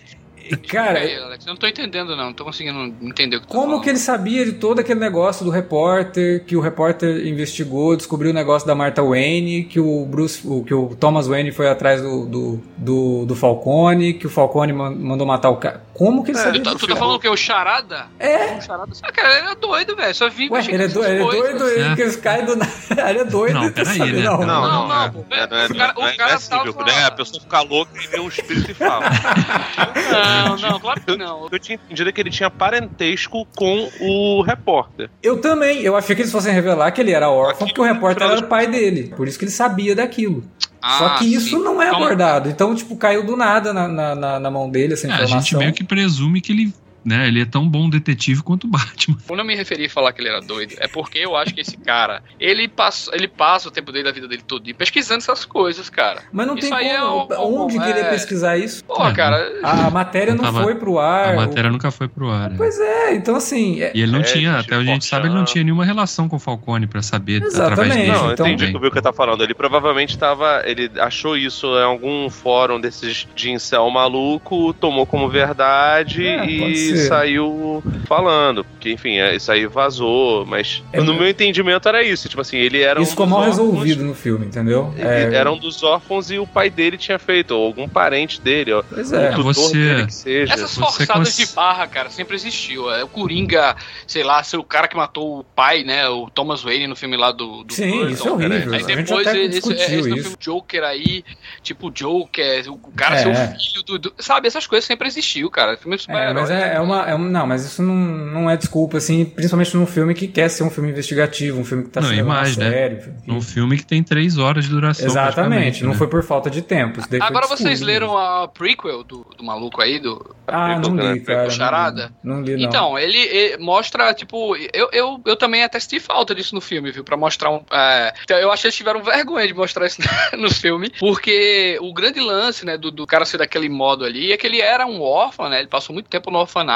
E, Cara, aí. Alex. Eu não tô entendendo, não. Não tô conseguindo entender o que tá Como falando. que ele sabia de todo aquele negócio do repórter, que o repórter investigou, descobriu o negócio da Martha Wayne, que o Bruce, o, que o Thomas Wayne foi atrás do, do, do, do Falcone, que o Falcone man- mandou matar o cara. Como que ele É, sabia Tu tá, tu tá falando que é o Charada? É. O Charada. Ah, cara, ele é doido, velho. Só vi Ué, ele é, do, ele é doido, ele É. que do nada. [LAUGHS] Ele é doido. Não, ele tá peraí, né? não. Não, Não, não, não, é. É, é, O cara- é- o cara é cívico, tava- né? A pessoa fica louca e vê um espírito e fala. [LAUGHS] Não, não, claro que não. Eu tinha entendido que ele tinha parentesco com o repórter. Eu também. Eu achei que eles fossem revelar que ele era órfão, Aqui, porque o repórter era o pai dele. Por isso que ele sabia daquilo. Só Ah, que isso sim. não é Calma. abordado. Então, tipo, caiu do nada na, na, na- na mão dele essa É, a informação. gente meio que presume que ele, né, ele é tão bom detetive quanto o Batman. [LAUGHS] Quando eu me referi a falar que ele era doido, é porque eu acho que esse cara, ele passa, ele passa o tempo dele, da vida dele todo, pesquisando essas coisas, cara. Mas não Isso tem aí é como. o- onde é- querer pesquisar isso? Porra, É, cara. A, a matéria não Tava- foi pro ar. A o- matéria nunca foi pro ar. né? Pois é, então assim. é- E ele não É, tinha, até a gente sabe, ele não tinha nenhuma relação com o Falcone pra saber Exatamente. através dele. Não, eu então- entendi o que o Vilca tá falando. Ele provavelmente tava. Ele achou isso em algum fórum desses de incel maluco, tomou como verdade É, pode e ser. saiu falando. Porque, enfim, é, isso aí vazou. Mas É, no meu entendimento era isso. Tipo assim, ele era isso um ficou mal órfãos, resolvido no filme, entendeu? Ele era um dos órfãos e o pai dele tinha feito, ou algum parente dele, ó. Pois é. o tutor Você- dele que seja. Essas Você forçadas cons- de barra, cara, sempre existiu. É, O Coringa, sei lá, ser o cara que matou o pai, né? O Thomas Wayne no filme lá do. do Sim, Burton, isso é horrível. Aí A gente depois até esse, esse, esse no isso. filme Joker aí, tipo Joker, o cara É. ser o filho do, do- Sabe, essas coisas sempre existiu, cara. Filme É, mas é, é uma, é um- Não, mas isso não, não é desculpa, assim, principalmente num filme que quer ser um filme investigativo, um filme que tá Não, se e levando a mais, né? sério. enfim. Num filme que tem três horas de duração. Exatamente, não né? foi por falta de tempo. Agora vocês leram a prequel do, do maluco aí, do. Ah, não li, cara. não li. Charada? Não li, não. Então, ele, ele mostra, tipo, eu, eu, eu também até senti falta disso no filme, viu? Pra mostrar um. é, então, eu acho que eles tiveram vergonha de mostrar isso [LAUGHS] no filme, porque o grande lance, né, do, do cara ser daquele modo ali é que ele era um órfão, né? Ele passou muito tempo no orfanato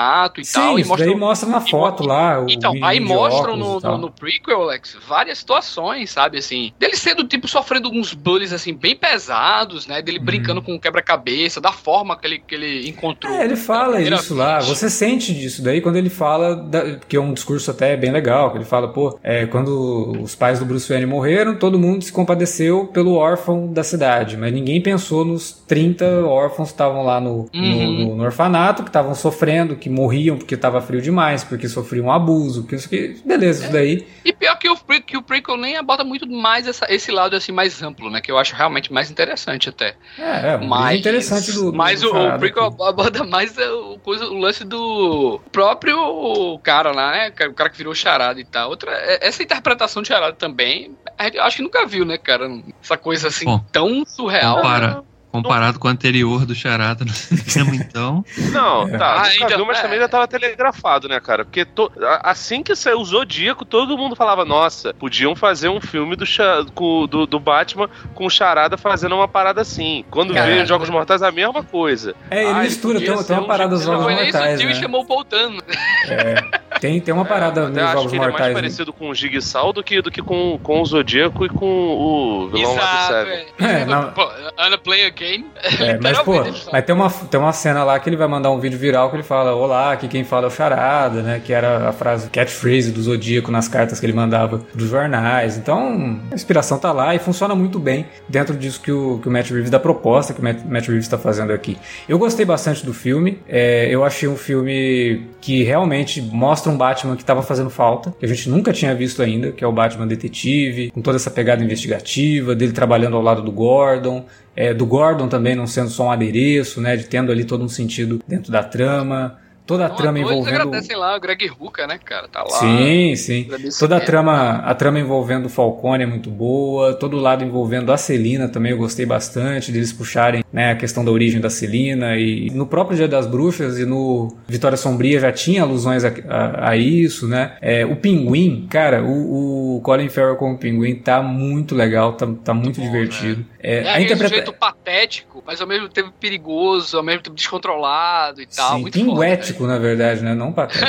e Sim, tal. E isso daí mostra na foto lá. então, aí mostram no, no, no prequel, Alex, várias situações, sabe, assim, dele sendo, tipo, sofrendo alguns bullies, assim, bem pesados, né, dele brincando com o quebra-cabeça, da forma que ele, que ele encontrou. Uhum. É, ele fala isso lá. vez. Você sente disso daí quando ele fala, da- que é um discurso até bem legal, que ele fala, pô, é, quando os pais do Bruce Wayne morreram, todo mundo se compadeceu pelo órfão da cidade, mas ninguém pensou nos 30 órfãos que estavam lá no, no- Uhum. no- no orfanato, que estavam sofrendo, que morriam porque estava frio demais, porque sofriam abuso, que isso que... Beleza, isso daí. E pior que o, que o prequel nem aborda muito mais essa- esse lado, assim, mais amplo, né, que eu acho realmente mais interessante até. É, é um Mas, interessante do, mas do o, o prequel aqui. aborda mais é, o, coisa, o lance do próprio cara lá, né? O cara que virou charada e tal. Outra, é- essa interpretação de charada também, a gente- eu acho que nunca viu, né, cara? Essa coisa assim Bom, tão surreal. Compara, né? Comparado com o anterior do Charada no [LAUGHS] cinema, então. Não, É. tá, Ah, viu, mas é. também já tava telegrafado, né, cara? Porque to- assim que saiu o Zodíaco, todo mundo falava, nossa, podiam fazer um filme do, do, do Batman com o Charada fazendo uma parada assim. Quando Cara, veio Jogos Mortais, a mesma coisa. É, ele Ah, mistura, tem, tem uma um parada dos Não Jogos foi Mortais, e né? chamou o Poltano. Tem, tem uma parada É, eu nos até acho Jogos que ele é mais Mortais. né? parecido com o Jigsaw do que, do que com, com o Zodíaco e com o vilão lá do Exato, Seven. é. É, Pô, Ana Play [LAUGHS] É, mas, pô, Literalmente, mas tem uma, tem uma cena lá que ele vai mandar um vídeo viral que ele fala: Olá, aqui quem fala é o Charada, né? Que era a frase catchphrase do Zodíaco nas cartas que ele mandava pros jornais. Então, a inspiração tá lá e funciona muito bem dentro disso que o, que o Matt Reeves, da proposta que o Matt, Matt Reeves tá fazendo aqui. Eu gostei bastante do filme. É, eu achei um filme que realmente mostra um Batman que tava fazendo falta, que a gente nunca tinha visto ainda, que é o Batman detetive, com toda essa pegada investigativa, dele trabalhando ao lado do Gordon, é, do Gordon também não sendo só um adereço, né, de tendo ali todo um sentido dentro da trama, toda a Não, trama Eles envolvendo agradecem lá o Greg Ruka, né, cara? Tá lá. Sim, sim. Agradeço Toda a trama, a trama envolvendo o Falcone é muito boa. Todo o lado envolvendo a Celina também eu gostei bastante deles puxarem né, a questão da origem da Celina. E no próprio Dia das Bruxas e no Vitória Sombria já tinha alusões a, a- a isso, né? É, o Pinguim, cara, o, o Colin Farrell como Pinguim tá muito legal, tá, tá muito bom, divertido. É, É a interpreta... sujeito patético, mas ao mesmo tempo perigoso, ao mesmo tempo descontrolado e tal. Sim, muito pinguético, na verdade, né? Não [LAUGHS] patético.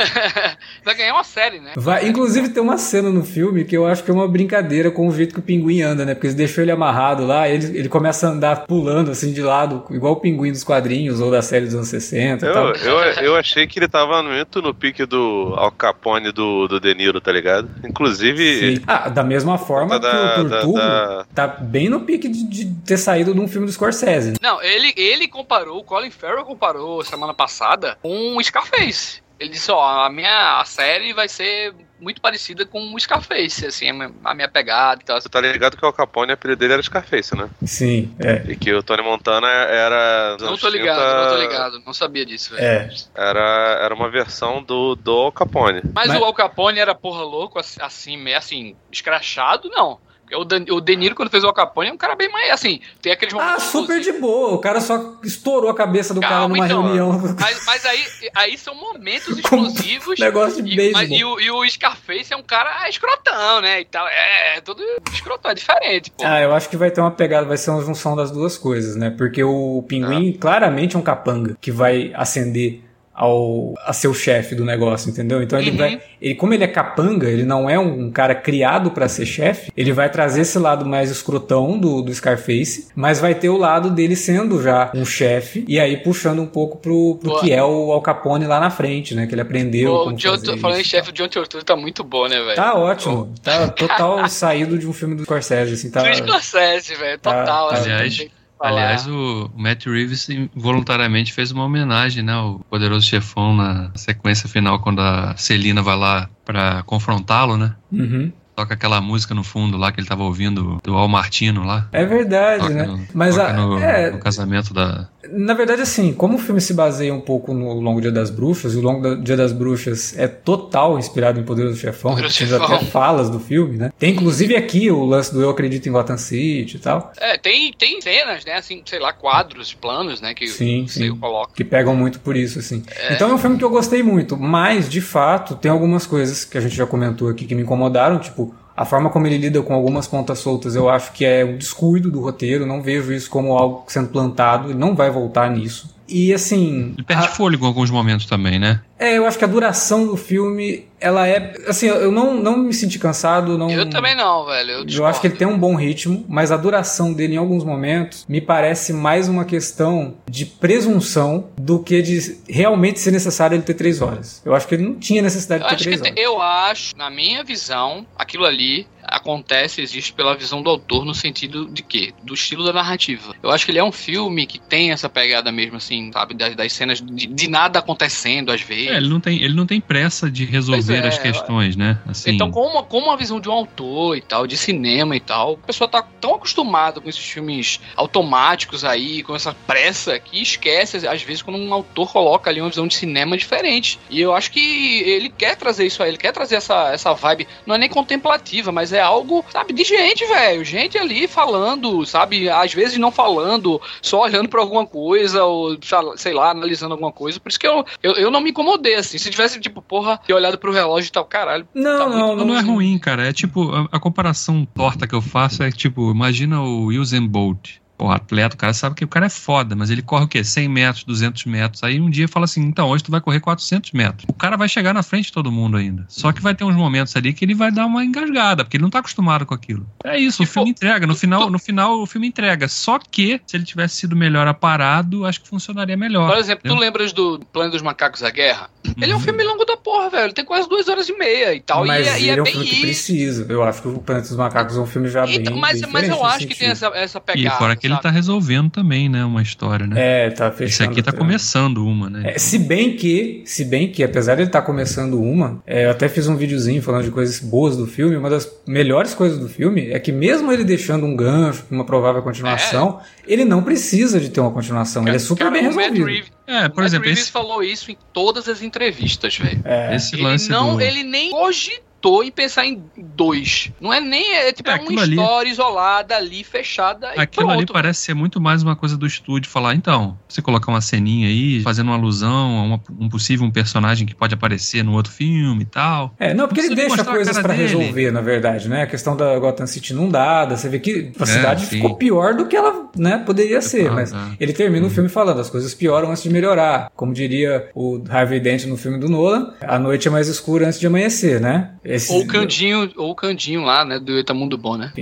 Vai ganhar uma série, né? Vai, inclusive tem uma cena no filme que eu acho que é uma brincadeira com o jeito que o pinguim anda, né? Porque eles deixam ele amarrado lá, ele, ele começa a andar pulando assim de lado, igual o pinguim dos quadrinhos ou da série dos anos 60 e Eu, tal. eu, eu achei que ele tava muito no pique do Al Capone do, do De Niro, tá ligado? Inclusive, Sim. Ah, da mesma forma Da- que o da- Turturro da- tá bem no pique de, de ter saído de um filme do Scorsese. né? Não, ele, ele comparou, o Colin Farrell comparou semana passada com o Scarface. Ele disse, ó, a minha a série vai ser muito parecida com o Scarface, assim, a minha, a pegada e tal. você tá ligado que o Al Capone, o apelido dele era Scarface, né? Sim, é. E que o Tony Montana era... Não tô ligado, 30, não tô ligado, não sabia disso, velho. É. Era, era uma versão do, do Al Capone. Mas, Mas- o Al Capone era porra louco, assim, assim, meio assim, escrachado, não. Porque O, Dan, o De Niro, quando fez o Al Capone, é um cara bem mais, assim, tem aqueles Ah, momentos... super de boa. O cara só estourou a cabeça do cara Calma, numa então. reunião. Mas, mas aí, aí são momentos Como [LAUGHS] explosivos. Negócio de E, mas- e o, e o Scarface é um cara escrotão, né? E tal. É, todo escrotão, é diferente, pô. Ah, eu acho que vai ter uma pegada, vai ser uma junção das duas coisas, né? Porque o pinguim claramente é um capanga que vai ascender ao a ser o chefe do negócio, entendeu? Então ele Uhum. vai, ele como ele é capanga, ele não é um, cara criado pra ser chefe, ele vai trazer esse lado mais escrotão do, do Scarface, mas vai ter o lado dele sendo já um chefe e aí puxando um pouco pro, pro Boa. que é o Al Capone lá na frente, né? Que ele aprendeu o como John, fazer falando em isso. chefe, o John Turturro tá muito bom, né, velho? Tá ótimo, tá total [LAUGHS] saído de um filme do Scorsese, assim, tá. Do Scorsese, velho. tá- Total. tá- assim, Aliás- que falar. Aliás, o Matt Reeves voluntariamente fez uma homenagem, né? ao poderoso chefão na sequência final, quando a Celina vai lá pra confrontá-lo, né? Uhum. Toca aquela música no fundo lá que ele tava ouvindo do Al Martino lá. É verdade, Toca né? no, Mas toca a- no, é, no casamento da. Na verdade, assim, como o filme se baseia um pouco no Longo Dia das Bruxas, e o Longo Dia das Bruxas é total inspirado em Poderoso Chefão, Chefão. até falas do filme, né? Tem inclusive aqui o lance do Eu Acredito em Gotham City e tal, É, tem, tem cenas, né? Assim, sei lá, quadros, planos, né? Que Sim, sim. coloca. que pegam muito por isso, assim. Então é um filme que eu gostei muito, mas, de fato, tem algumas coisas que a gente já comentou aqui que me incomodaram, tipo... A forma como ele lida com algumas pontas soltas eu acho que é um descuido do roteiro, não vejo isso como algo sendo plantado, ele não vai voltar nisso. E assim. Ele perde a- fôlego em alguns momentos também, né? É, eu acho que a duração do filme, ela é. Assim, eu não, não me senti cansado. Não, Eu também não, velho. Eu, Eu acho que ele tem um bom ritmo, mas a duração dele em alguns momentos me parece mais uma questão de presunção do que de realmente ser necessário ele ter três horas. Eu acho que ele não tinha necessidade Eu de ter acho, três que, horas. eu acho, na minha visão, aquilo ali acontece, existe pela visão do autor no sentido de quê? Do estilo da narrativa. Eu acho que ele é um filme que tem essa pegada mesmo, assim, sabe? Das, das cenas de, de nada acontecendo às vezes. É, ele não tem, ele não tem pressa de resolver é, as questões, né? Assim, Então, com uma, com uma visão de um autor e tal, de cinema e tal, a pessoa tá tão acostumada com esses filmes automáticos aí, com essa pressa, que esquece, às vezes, quando um autor coloca ali uma visão de cinema diferente. E eu acho que ele quer trazer isso aí, ele quer trazer essa, essa vibe, não é nem contemplativa, mas é algo, sabe, de gente, velho. Gente ali falando, sabe, às vezes não falando, só olhando pra alguma coisa, ou sei lá, analisando alguma coisa. Por isso que eu, eu, eu não me incomodei, assim. Se tivesse, tipo, porra, ter olhado pro relógio e tal, caralho. Não, Tá não, muito- não, não é ruim, cara. É tipo, a, a comparação torta que eu faço é tipo, imagina o Usain Bolt pô, atleta, o cara sabe que o cara é foda, mas ele corre o quê? 100 metros, 200 metros. Aí um dia fala assim, então, hoje tu vai correr 400 metros. O cara vai chegar na frente de todo mundo ainda. Só que vai ter uns momentos ali que ele vai dar uma engasgada, porque ele não tá acostumado com aquilo. É isso, o filme entrega. No final, no final, o filme entrega. Só que, se ele tivesse sido melhor aparado, acho que funcionaria melhor. Por exemplo, tu entendeu? lembras do Plano dos Macacos à Guerra? Ele é um Uhum. filme longo da porra, velho. Ele tem quase duas horas e meia e tal. Mas e é, e ele é é um bem filme que isso. precisa. Eu acho que o Planeta dos Macacos é um filme já bem. Então, mas, bem mas eu acho que tem essa, essa E pegada. fora que ele tá resolvendo também, né, uma história, né? É, tá fechando. Esse aqui tá começando uma, né? É, se bem que, se bem que, apesar de ele estar começando uma, é, eu até fiz um videozinho falando de coisas boas do filme. Uma das melhores coisas do filme é que mesmo ele deixando um gancho, uma provável continuação, ele não precisa de ter uma continuação. ele é super Cara, bem resolvido. Reeves, É, por exemplo, Reeves esse, falou isso em todas as entrevistas, velho. É, esse Ele lance não, do... ele nem cogitou em pensar em dois. Não é nem é, tipo É, é, uma ali- história isolada ali fechada e Aquilo ali pronto. parece ser muito mais uma coisa do estúdio falar, então, você colocar uma ceninha aí, fazendo uma alusão a uma- um possível um personagem que pode aparecer no outro filme e tal. É, não, porque ele deixa coisas dele. resolver, na verdade, né? A questão da Gotham City não dada, você vê que a É, cidade sim. ficou pior do que ela, né, poderia ser, Ah, mas ah. ele termina o filme falando, as coisas pioram antes de melhorar. Como diria o Harvey Dent no filme do Nolan, a noite é mais escura antes de amanhecer, né? Esse- Ou o Candinho, ou o Candinho lá, né, do Itamundo Bom, né?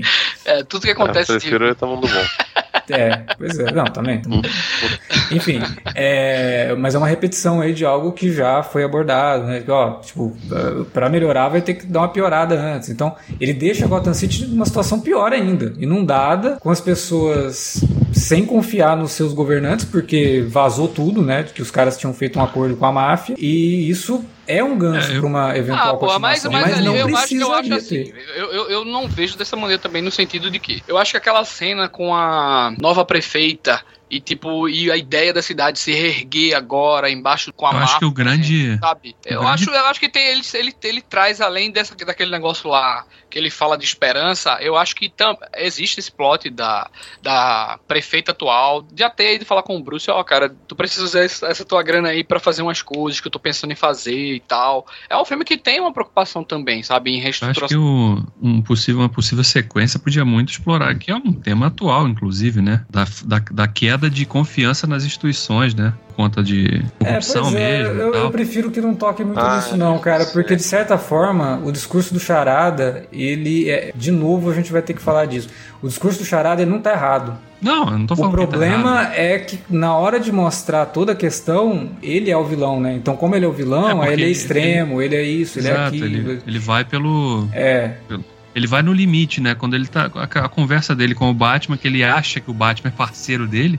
É, tudo que Ah, acontece prefiro ele tá mundo bom. [LAUGHS] É, pois é, não, também. Enfim, é, mas é uma repetição aí de algo que já foi abordado, né? Ó, tipo, para melhorar vai ter que dar uma piorada antes. Então, ele deixa a Gotham City numa situação pior ainda, inundada, com as pessoas sem confiar nos seus governantes, porque vazou tudo, né? Que os caras tinham feito um acordo com a máfia, e isso é um gancho É, eu- para uma eventual Ah, pô, mas, continuação, mas, ali não eu acho que eu acho assim. Eu, eu, eu não vejo dessa maneira também no sentido de que eu acho que aquela cena com a nova prefeita e tipo, e a ideia da cidade se reerguer agora embaixo com a Eu acho que o grande- sabe? Eu grande- acho, eu acho que tem ele, ele, ele traz além dessa daquele negócio lá que ele fala de esperança, eu acho que tam, existe esse plot da, da prefeita atual, de até de falar com o Bruce, ó, cara, tu precisa usar essa, essa tua grana aí pra fazer umas coisas que eu tô pensando em fazer e tal. É um filme que tem uma preocupação também, sabe, em Eu acho reestruturação. que o, um possível, uma possível sequência podia muito explorar, que é um tema atual, inclusive, né? Da, da, da queda de confiança nas instituições, né? Por conta de É, corrupção pois é, mesmo. eu, tal. eu prefiro que não toque muito Ah, nisso não, cara, sim. porque de certa forma o discurso do Charada, ele é, de novo a gente vai ter que falar disso. O discurso do Charada ele não tá errado. Não, eu não tô O falando que tá problema é que na hora de mostrar toda a questão, ele é o vilão, né? Então como ele é o É, vilão, aí ele é ele- extremo, ele, é isso, ele é Exato, aquilo. ele, ele vai pelo. É, Ele vai no limite, né? Quando ele tá. A, a conversa dele com o Batman, que ele acha que o Batman é parceiro dele.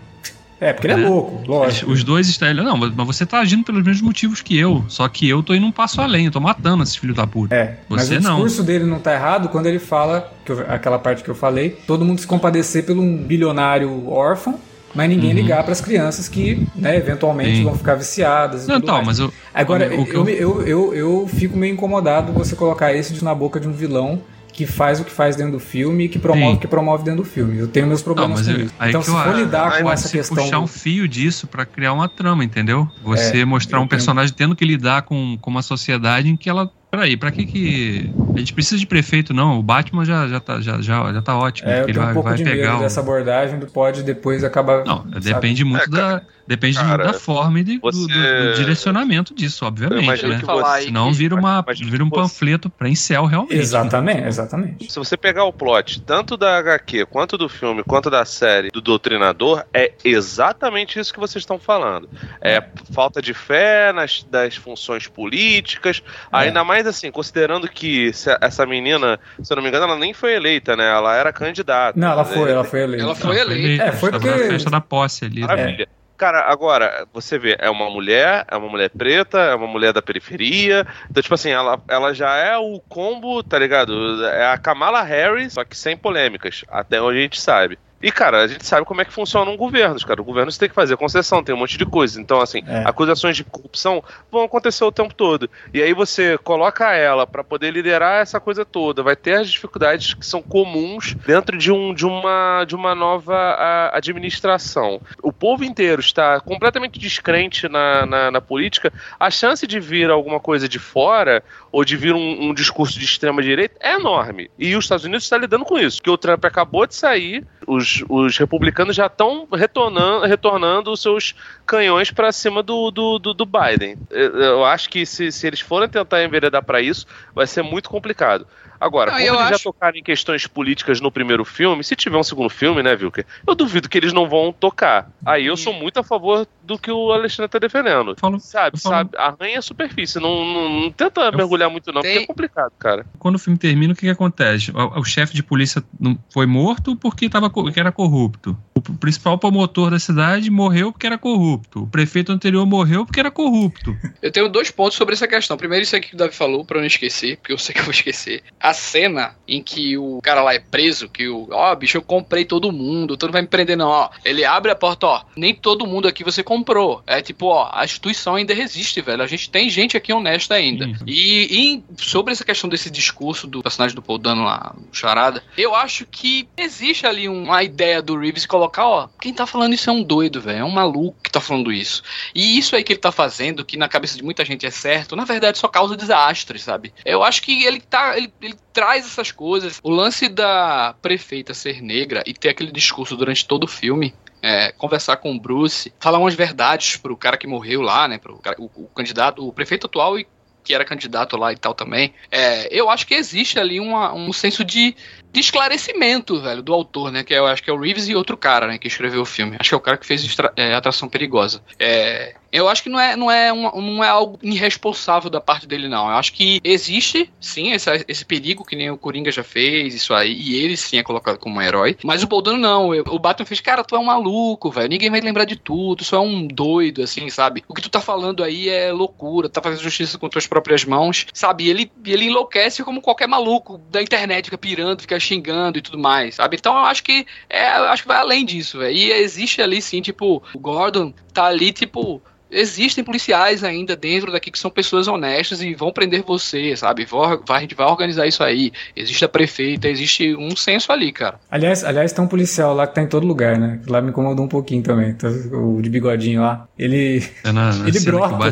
é, porque ele é É. louco, lógico. Os dois estão. Ele, não, mas mas você tá agindo pelos mesmos motivos que eu. Só que eu tô indo um passo além, eu tô matando esses filhos da puta. É, mas Você o não. discurso dele não tá errado quando ele fala, eu- aquela parte que eu falei, todo mundo se compadecer pelo um bilionário órfão, mas ninguém Uhum. ligar para as crianças que, né, eventualmente Sim. vão ficar viciadas e Não, tudo então, mais. mas eu. Agora, o eu, eu, eu, eu fico meio incomodado você colocar esse na boca de um vilão que faz o que faz dentro do filme e que promove Sim. o que promove dentro do filme. Eu tenho meus Não, problemas mas com eu- isso. aí Então, que se eu for acho- lidar com essa se questão... puxar um fio disso pra criar uma trama, entendeu? Você É, mostrar um tenho- personagem tendo que lidar com, com uma sociedade em que ela. Peraí, pra que que. A gente precisa de prefeito, não. O Batman já, já, tá, já, já, já tá ótimo. É, eu ele tenho um vai, pouco vai de pegar medo o. dessa abordagem do pode depois acabar... Não, sabe? depende muito É, cara, da. Depende cara, da forma e de- do, do- do você- direcionamento disso, obviamente, né? aí Senão vira, uma, vira um você- panfleto pra incel realmente. né? Exatamente, exatamente. Se você pegar o plot, tanto da HQ, quanto do filme, quanto da série do Doutrinador, é exatamente isso que vocês estão falando. É falta de fé nas das funções políticas, É. ainda mais assim, considerando que essa menina, se eu não me engano, ela nem foi eleita, né? Ela era candidata. Não, ela né? foi, ela foi eleita. Ela foi eleita. É, foi porque- na festa da posse ali. né? Maravilha. Cara, agora, você vê, é uma mulher, é uma mulher preta, é uma mulher da periferia. Então, tipo assim, ela, ela já é o combo, tá ligado? É a Kamala Harris, só que sem polêmicas, até onde a gente sabe. E, cara, a gente sabe como é que funcionam governos, cara. O governo você tem que fazer concessão, tem um monte de coisa. Então, assim, É. acusações de corrupção vão acontecer o tempo todo. E aí você coloca ela pra poder liderar essa coisa toda. Vai ter as dificuldades que são comuns dentro de, um, de, uma, de uma nova a, administração. O povo inteiro está completamente descrente na, na, na política. A chance de vir alguma coisa de fora ou de vir um, um discurso de extrema direita é enorme. E os Estados Unidos está lidando com isso. Porque o Trump acabou de sair, os os, os republicanos já estão retornando, retornando os seus canhões para cima do, do, do, do, Biden. Eu acho que se, se eles forem tentar enveredar para isso, vai ser muito complicado. Agora, como eles acho... já tocaram em questões políticas no primeiro filme, se tiver um segundo filme, né, Vilker? Eu duvido que eles não vão tocar. Aí eu sou muito a favor do que o Alexandre tá defendendo. Falo, sabe, sabe? Arranha a superfície. Não, não, não tenta eu mergulhar muito, não, tem... porque é complicado, cara. Quando o filme termina, o que, que acontece? O, o chefe de polícia foi morto porque, tava, porque era corrupto. O principal promotor da cidade morreu porque era corrupto. O prefeito anterior morreu porque era corrupto. Eu tenho dois pontos sobre essa questão. Primeiro, isso aqui que o Davi falou, pra eu não esquecer, porque eu sei que eu vou esquecer. A cena em que o cara lá é preso, que o, ó, oh, bicho, eu comprei todo mundo, tu não vai me prender não, ó. Ele abre a porta, ó, nem todo mundo aqui você comprou. É tipo, ó, a instituição ainda resiste, velho. A gente tem gente aqui honesta ainda. E, e, sobre essa questão desse discurso do personagem do Paul Dano lá, Charada, eu acho que existe ali uma ideia do Reeves colocar, ó, quem tá falando isso é um doido, velho, é um maluco que tá falando isso. E isso aí que ele tá fazendo, que na cabeça de muita gente é certo, na verdade só causa desastres, sabe? Eu acho que ele tá, ele, ele traz essas coisas. O lance da prefeita ser negra e ter aquele discurso durante todo o filme é, conversar com o Bruce, falar umas verdades pro cara que morreu lá, né? Pro cara, o, o, candidato, o prefeito atual e que era candidato lá e tal também. É, eu acho que existe ali uma, um senso de de esclarecimento, velho, do autor, né? Que eu acho que é o Reeves e outro cara, né? Que escreveu o filme. Acho que é o cara que fez é, Atração Perigosa. É, eu acho que não é, não, é um, não é algo irresponsável da parte dele, não. Eu acho que existe, sim, esse, esse perigo que nem o Coringa já fez, isso aí, e ele sim é colocado como um herói. Mas o Boldano não. O Batman fez, cara, tu é um maluco, velho. Ninguém vai lembrar de tudo, tu só é um doido, assim, sabe? O que tu tá falando aí é loucura, tá fazendo justiça com tuas próprias mãos, sabe? Ele, ele enlouquece como qualquer maluco da internet, fica pirando, fica xingando e tudo mais, sabe? Então eu acho que é, acho que vai além disso, velho. E existe ali sim, tipo, o Gordon tá ali, tipo, existem policiais ainda dentro daqui que são pessoas honestas e vão prender você, sabe? Vai, a gente vai organizar isso aí. Existe a prefeita, existe um senso ali, cara. Aliás, aliás, tem um policial lá que tá em todo lugar, né? Lá me incomodou um pouquinho também. Tá, o de bigodinho lá. Ele. É na, na [LAUGHS] ele brota.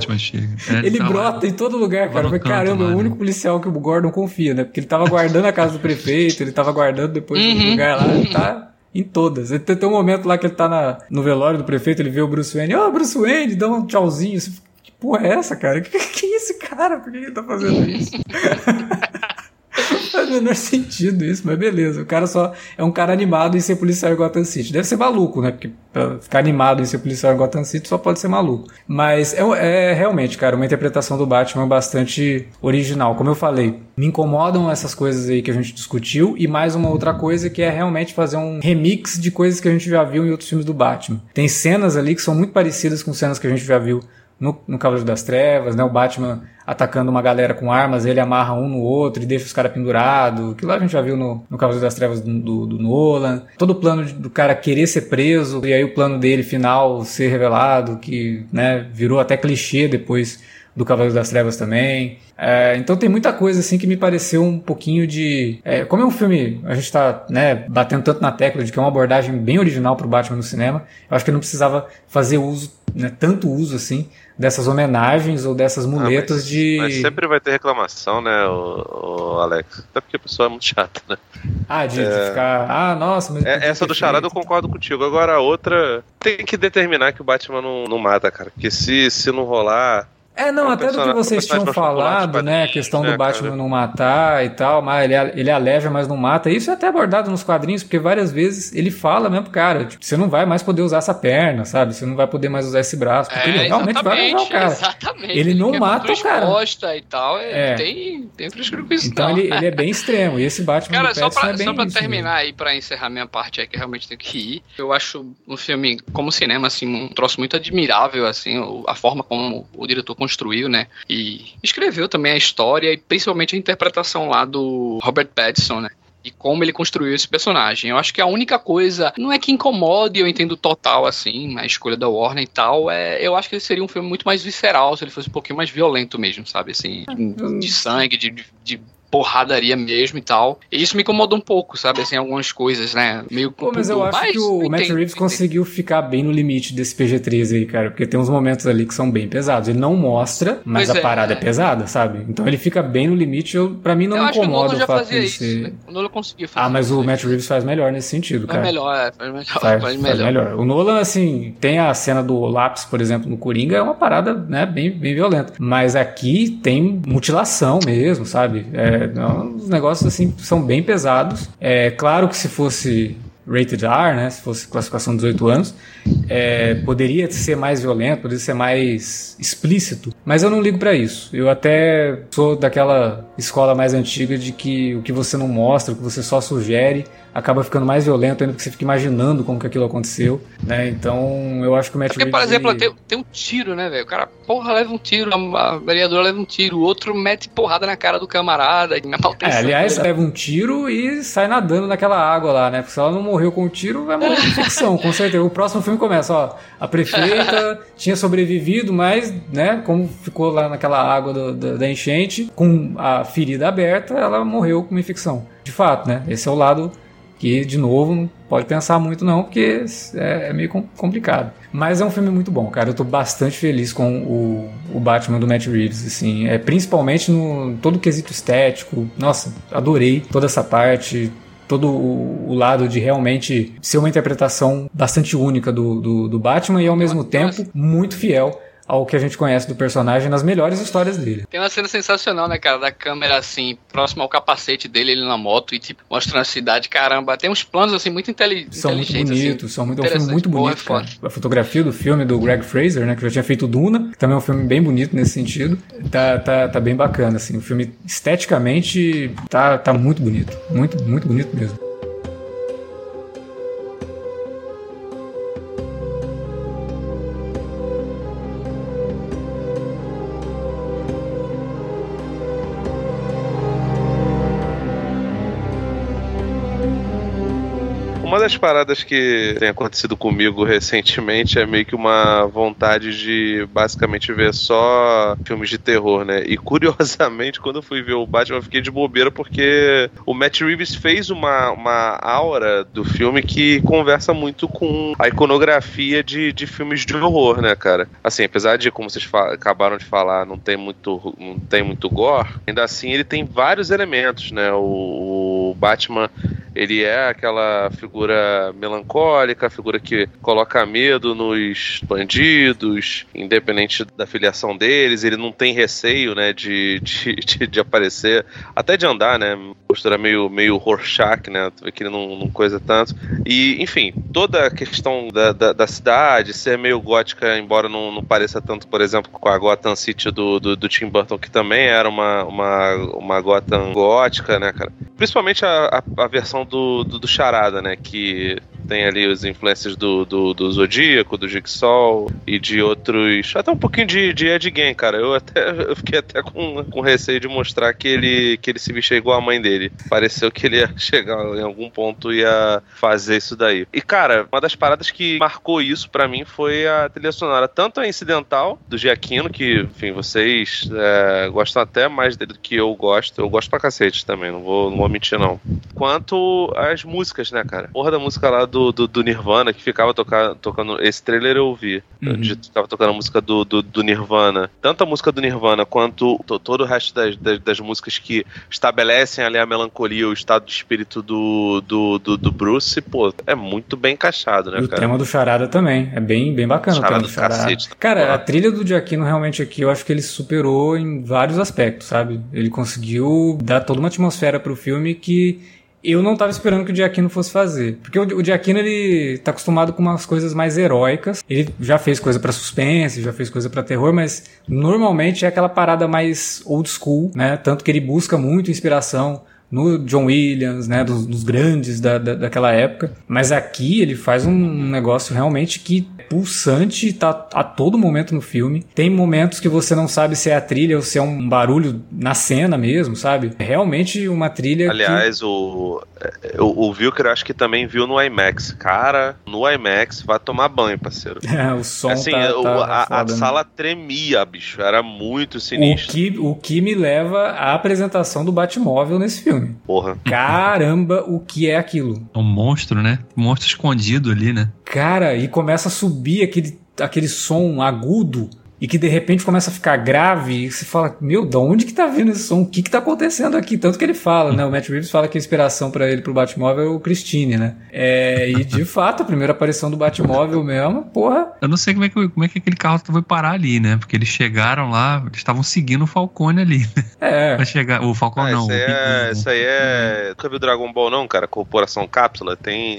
É, ele tá brota lá. em todo lugar, cara. Mas, caramba, lá, é o único né? policial que o Gordon confia, né? Porque ele tava guardando a casa do prefeito, ele tava guardando depois uhum. do lugar lá. Ele tá em todas. Tem, tem um momento lá que ele tá na, no velório do prefeito, ele vê o Bruce Wayne, oh, Bruce Wayne, dá um tchauzinho. Que porra é essa, cara? [LAUGHS] Que, que é esse cara? Por que ele tá fazendo isso? [LAUGHS] faz o menor sentido isso, mas beleza. O cara só é um cara animado em ser policial em Gotham City. Deve ser maluco, né? Porque pra ficar animado em ser policial em Gotham City só pode ser maluco. Mas é, é realmente, cara, uma interpretação do Batman bastante original. Como eu falei, me incomodam essas coisas aí que a gente discutiu e mais uma outra coisa que é realmente fazer um remix de coisas que a gente já viu em outros filmes do Batman. Tem cenas ali que são muito parecidas com cenas que a gente já viu no, no Cavaleiro das Trevas, né? O Batman atacando uma galera com armas, ele amarra um no outro e deixa os caras pendurados. Que lá a gente já viu no, no Cavaleiro das Trevas do, do, do Nolan. Todo o plano de, do cara querer ser preso e aí o plano dele final ser revelado, que né, virou até clichê depois do Cavaleiro das Trevas também. É, então tem muita coisa assim que me pareceu um pouquinho de. É, como é um filme, a gente tá né, batendo tanto na tecla de que é uma abordagem bem original pro Batman no cinema, eu acho que não precisava fazer uso, né, tanto uso assim, dessas homenagens ou dessas ah, muletas ah, mas, de. Mas sempre vai ter reclamação, né, o, o, Alex? Até porque a pessoa é muito chata, né? Ah, de, é... de ficar. Ah, nossa, mas. É, essa do charada eu concordo contigo. Agora a outra tem que determinar que o Batman não, não mata, cara. Porque se, se não rolar é, não, é até do que vocês tinham falado, né? A questão do Batman cara. não matar e tal, mas ele, ele aleva, mas não mata. Isso é até abordado nos quadrinhos, porque várias vezes ele fala mesmo, cara, tipo, você não vai mais poder usar essa perna, sabe? Você não vai poder mais usar esse braço, porque é, ele realmente vai levar o cara. Exatamente. Ele, ele não mata o cara. e tal, é. tem, tem frescura com isso. Então ele, ele, é bem extremo, e esse Batman Cara, só pra, é só pra isso, terminar aí, pra encerrar minha parte aí, que realmente tenho que ir, eu acho um filme, como cinema, assim, um troço muito admirável, assim, a forma como o diretor construiu, né? E escreveu também a história e principalmente a interpretação lá do Robert Pattinson, né? e como ele construiu esse personagem. Eu acho que a única coisa, não é que incomode, eu entendo total, assim, a escolha da Warner e tal, é, eu acho que ele seria um filme muito mais visceral se ele fosse um pouquinho mais violento mesmo, sabe, assim, de, de sangue, de, de porradaria mesmo e tal. E isso me incomodou um pouco, sabe? Assim, algumas coisas, né? Meio Pô, mas eu acho que o Matt Reeves conseguiu ficar bem no limite desse PG-13 aí, cara. Porque tem uns momentos ali que são bem pesados. Ele não mostra, mas pois a é, parada é. é. pesada, sabe? Então ele fica bem no limite. Eu, pra mim não eu me incomoda o, o fato de ser... Isso, né? O Nolan conseguiu fazer Ah, mas o Matt Reeves faz melhor nesse sentido, faz cara. Melhor, é, faz melhor, faz, faz melhor. Faz melhor. O Nolan, assim, tem a cena do lápis, por exemplo, no Coringa, é uma parada, né, bem, bem violenta. Mas aqui tem mutilação mesmo, sabe? É, os negócios, assim, são bem pesados. É claro que se fosse rated R, né, se fosse classificação 18 anos, é, poderia ser mais violento, poderia ser mais explícito, mas eu não ligo para isso. Eu até sou daquela escola mais antiga de que o que você não mostra, o que você só sugere, acaba ficando mais violento ainda porque você fica imaginando como que aquilo aconteceu, né? Então eu acho que o Matt é porque, por exemplo, ele... tem, tem, um tiro, né, velho? O cara, porra, leva um tiro, a vereadora leva um tiro, o outro mete porrada na cara do camarada. É, aliás, leva um tiro e sai nadando naquela água lá, né? Porque se ela não morreu com o tiro, vai morrer de infecção, com certeza. O próximo filme começa, ó, a prefeita [LAUGHS] tinha sobrevivido, mas, né, como ficou lá naquela água do, do, da enchente, com a ferida aberta, ela morreu com uma infecção. De fato, né? Esse é o lado que, de novo, não pode pensar muito não, porque é, é, meio complicado. Mas é um filme muito bom, cara. Eu tô bastante feliz com o, o Batman do Matt Reeves, assim. É, principalmente no todo o quesito estético. Nossa, adorei toda essa parte todo o, lado de realmente ser uma interpretação bastante única do, do, do Batman e ao mesmo tempo muito fiel ao que a gente conhece do personagem nas melhores histórias dele. Tem uma cena sensacional, né, cara, da câmera assim, próximo ao capacete dele, ele na moto e tipo, mostrando a cidade, caramba, tem uns planos assim muito são inteligentes. São muito bonitos, assim, são muito, é um filme muito bonito, Boa, cara. A fotografia do filme do Greg Fraser, né, que já tinha feito Duna, que também é um filme bem bonito nesse sentido, tá, tá, tá bem bacana, assim, o filme esteticamente tá, tá muito bonito, muito, muito bonito mesmo. Das paradas que tem acontecido comigo recentemente é meio que uma vontade de basicamente ver só filmes de terror, né? E curiosamente, [LAUGHS] quando eu fui ver o Batman, eu fiquei de bobeira porque o Matt Reeves fez uma, uma aura do filme que conversa muito com a iconografia de, de filmes de horror, né, cara? Assim, apesar de, como vocês acabaram de falar, não tem muito, não tem muito gore, ainda assim ele tem vários elementos, né? O, o Batman ele é aquela figura melancólica, figura que coloca medo nos bandidos, independente da filiação deles, ele não tem receio, né, de, de, de, de aparecer, até de andar, né, postura meio, meio Rorschach, né, que ele não, não coisa tanto, e, enfim, toda a questão da, da, da cidade, ser meio gótica, embora não, não pareça tanto, por exemplo, com a Gotham City do, do, do Tim Burton, que também era uma, uma, uma Gotham gótica, né, cara, principalmente a, a, a versão do, do, do Charada, né? Que Yeah. Tem ali as influências do, do, do Zodíaco, do Jigsaw e de outros. Até um pouquinho de, de Ed Gein, cara. Eu até eu fiquei até com, com receio de mostrar que ele, que ele se vestia igual a mãe dele. Pareceu que ele ia [LAUGHS] chegar em algum ponto e ia fazer isso daí. E, cara, uma das paradas que marcou isso para mim foi a trilha sonora, tanto a incidental do Giaquino, que, enfim, vocês é, gostam até mais dele do que eu gosto. Eu gosto pra cacete também, não vou, não vou mentir, não. Quanto as músicas, né, cara? Porra da música lá do do, do, Nirvana que ficava tocar, tocando. Esse trailer eu ouvi. Uhum. Ficava tocando a música do, do, do, Nirvana. Tanto a música do Nirvana quanto todo o resto das, das, das, músicas que estabelecem ali a melancolia, o estado de espírito do, do, do, do Bruce, pô, é muito bem encaixado, né, e cara? O tema do Charada também. É bem, bem bacana Charada o tema do Charada. Cacete, tá cara, a trilha do Giacchino realmente aqui, eu acho que ele superou em vários aspectos, sabe? Ele conseguiu dar toda uma atmosfera pro filme que eu não estava esperando que o Giacchino fosse fazer. Porque o, o ele tá acostumado com umas coisas mais heróicas. Ele já fez coisa para suspense, já fez coisa para terror, mas normalmente é aquela parada mais old school, né? Tanto que ele busca muito inspiração no John Williams, né, dos, dos grandes da, da, daquela época. Mas aqui ele faz um negócio realmente que pulsante e tá a todo momento no filme. Tem momentos que você não sabe se é a trilha ou se é um barulho na cena mesmo, sabe? É realmente uma trilha. Aliás, que... o, o, o Vilker acho que também viu no IMAX. Cara, no IMAX vai tomar banho, parceiro. [LAUGHS] É, o som assim, tá, o, tá a, foda, a né? sala tremia, bicho. Era muito sinistro. O que, o que me leva à apresentação do Batmóvel nesse filme. Porra. Caramba, o que é aquilo? É um monstro, né? Um monstro escondido ali, né? Cara, e começa a subir aquele, aquele som agudo e que de repente começa a ficar grave e você fala, meu, de onde que tá vindo esse som? O que que tá acontecendo aqui? Tanto que ele fala, né? O Matt Reeves fala que a inspiração para ele pro Batmóvel é o Christine, né? É, e de [LAUGHS] fato, a primeira aparição do Batmóvel mesmo, porra. Eu não sei como é que, como é que aquele carro foi parar ali, né? Porque eles chegaram lá, eles estavam seguindo o Falcone ali. né? É. Pra chegar, o Falcone Ah, não. isso, aí é, isso aí é. Nunca viu Dragon Ball, não, cara? Corporação Cápsula. Tem.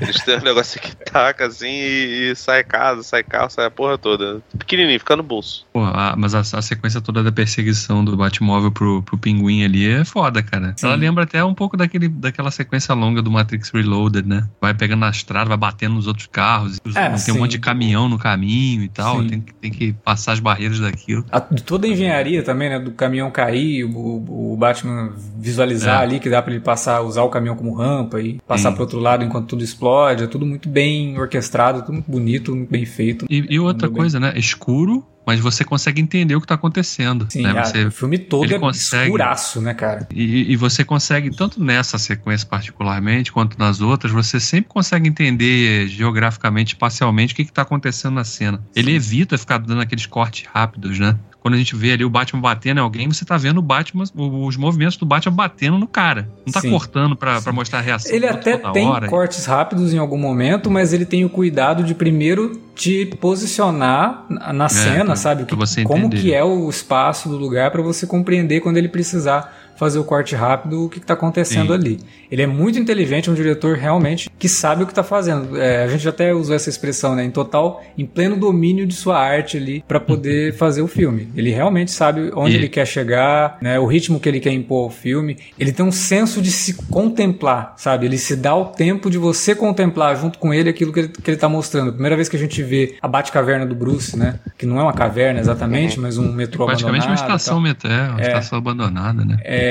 Eles têm um negócio que taca assim e, e sai casa, sai carro, sai a porra toda. Pequenininho, fica no bolso. Pô, a- mas a, a sequência toda da perseguição do Batmóvel pro, pro pinguim ali é foda, cara. Sim. Ela lembra até um pouco daquele, daquela sequência longa do Matrix Reloaded, né? Vai pegando na estrada, vai batendo nos outros carros. os- É, tem sim. um monte de caminhão no caminho e tal. Tem, que- tem que passar as barreiras daquilo. A- de toda a engenharia também, né? Do caminhão cair, o, o Batman visualizar É. ali que dá pra ele passar, usar o caminhão como rampa e passar Sim. pro outro lado enquanto tudo explode. É tudo muito bem orquestrado, tudo muito bonito, muito bem feito. E, e outra bem. coisa, né? Escuro, mas você consegue entender o que tá acontecendo. Sim, né? ah, Você o filme todo ele é consegue. escuraço, né, cara? E, e você consegue, tanto nessa sequência particularmente, quanto nas outras, você sempre consegue entender geograficamente, espacialmente, o que está acontecendo na cena. Ele evita ficar dando aqueles cortes rápidos, né? Quando a gente vê ali o Batman batendo em alguém, você tá vendo o Batman, os movimentos do Batman batendo no cara. Não tá Sim. cortando pra, pra mostrar a reação. Ele até tem hora. cortes rápidos em algum momento, mas ele tem o cuidado de primeiro te posicionar na na cena, pra- sabe? Que- você como que é o espaço do lugar para você compreender quando ele precisar fazer o corte rápido o que está acontecendo Sim. ali. Ele é muito inteligente, é um diretor realmente que sabe o que está fazendo. É, a gente até usou essa expressão, né? Em total, em pleno domínio de sua arte ali para poder [LAUGHS] fazer o filme. Ele realmente sabe onde E- ele quer chegar, né? O ritmo que ele quer impor ao filme. Ele tem um senso de se contemplar, sabe? Ele se dá o tempo de você contemplar junto com ele aquilo que ele, que ele tá mostrando. Primeira vez que a gente vê a Batcaverna do Bruce, né? Que não é uma caverna exatamente, mas um metrô Praticamente uma abandonado e estação tal. metrô, uma estação abandonada, né? É,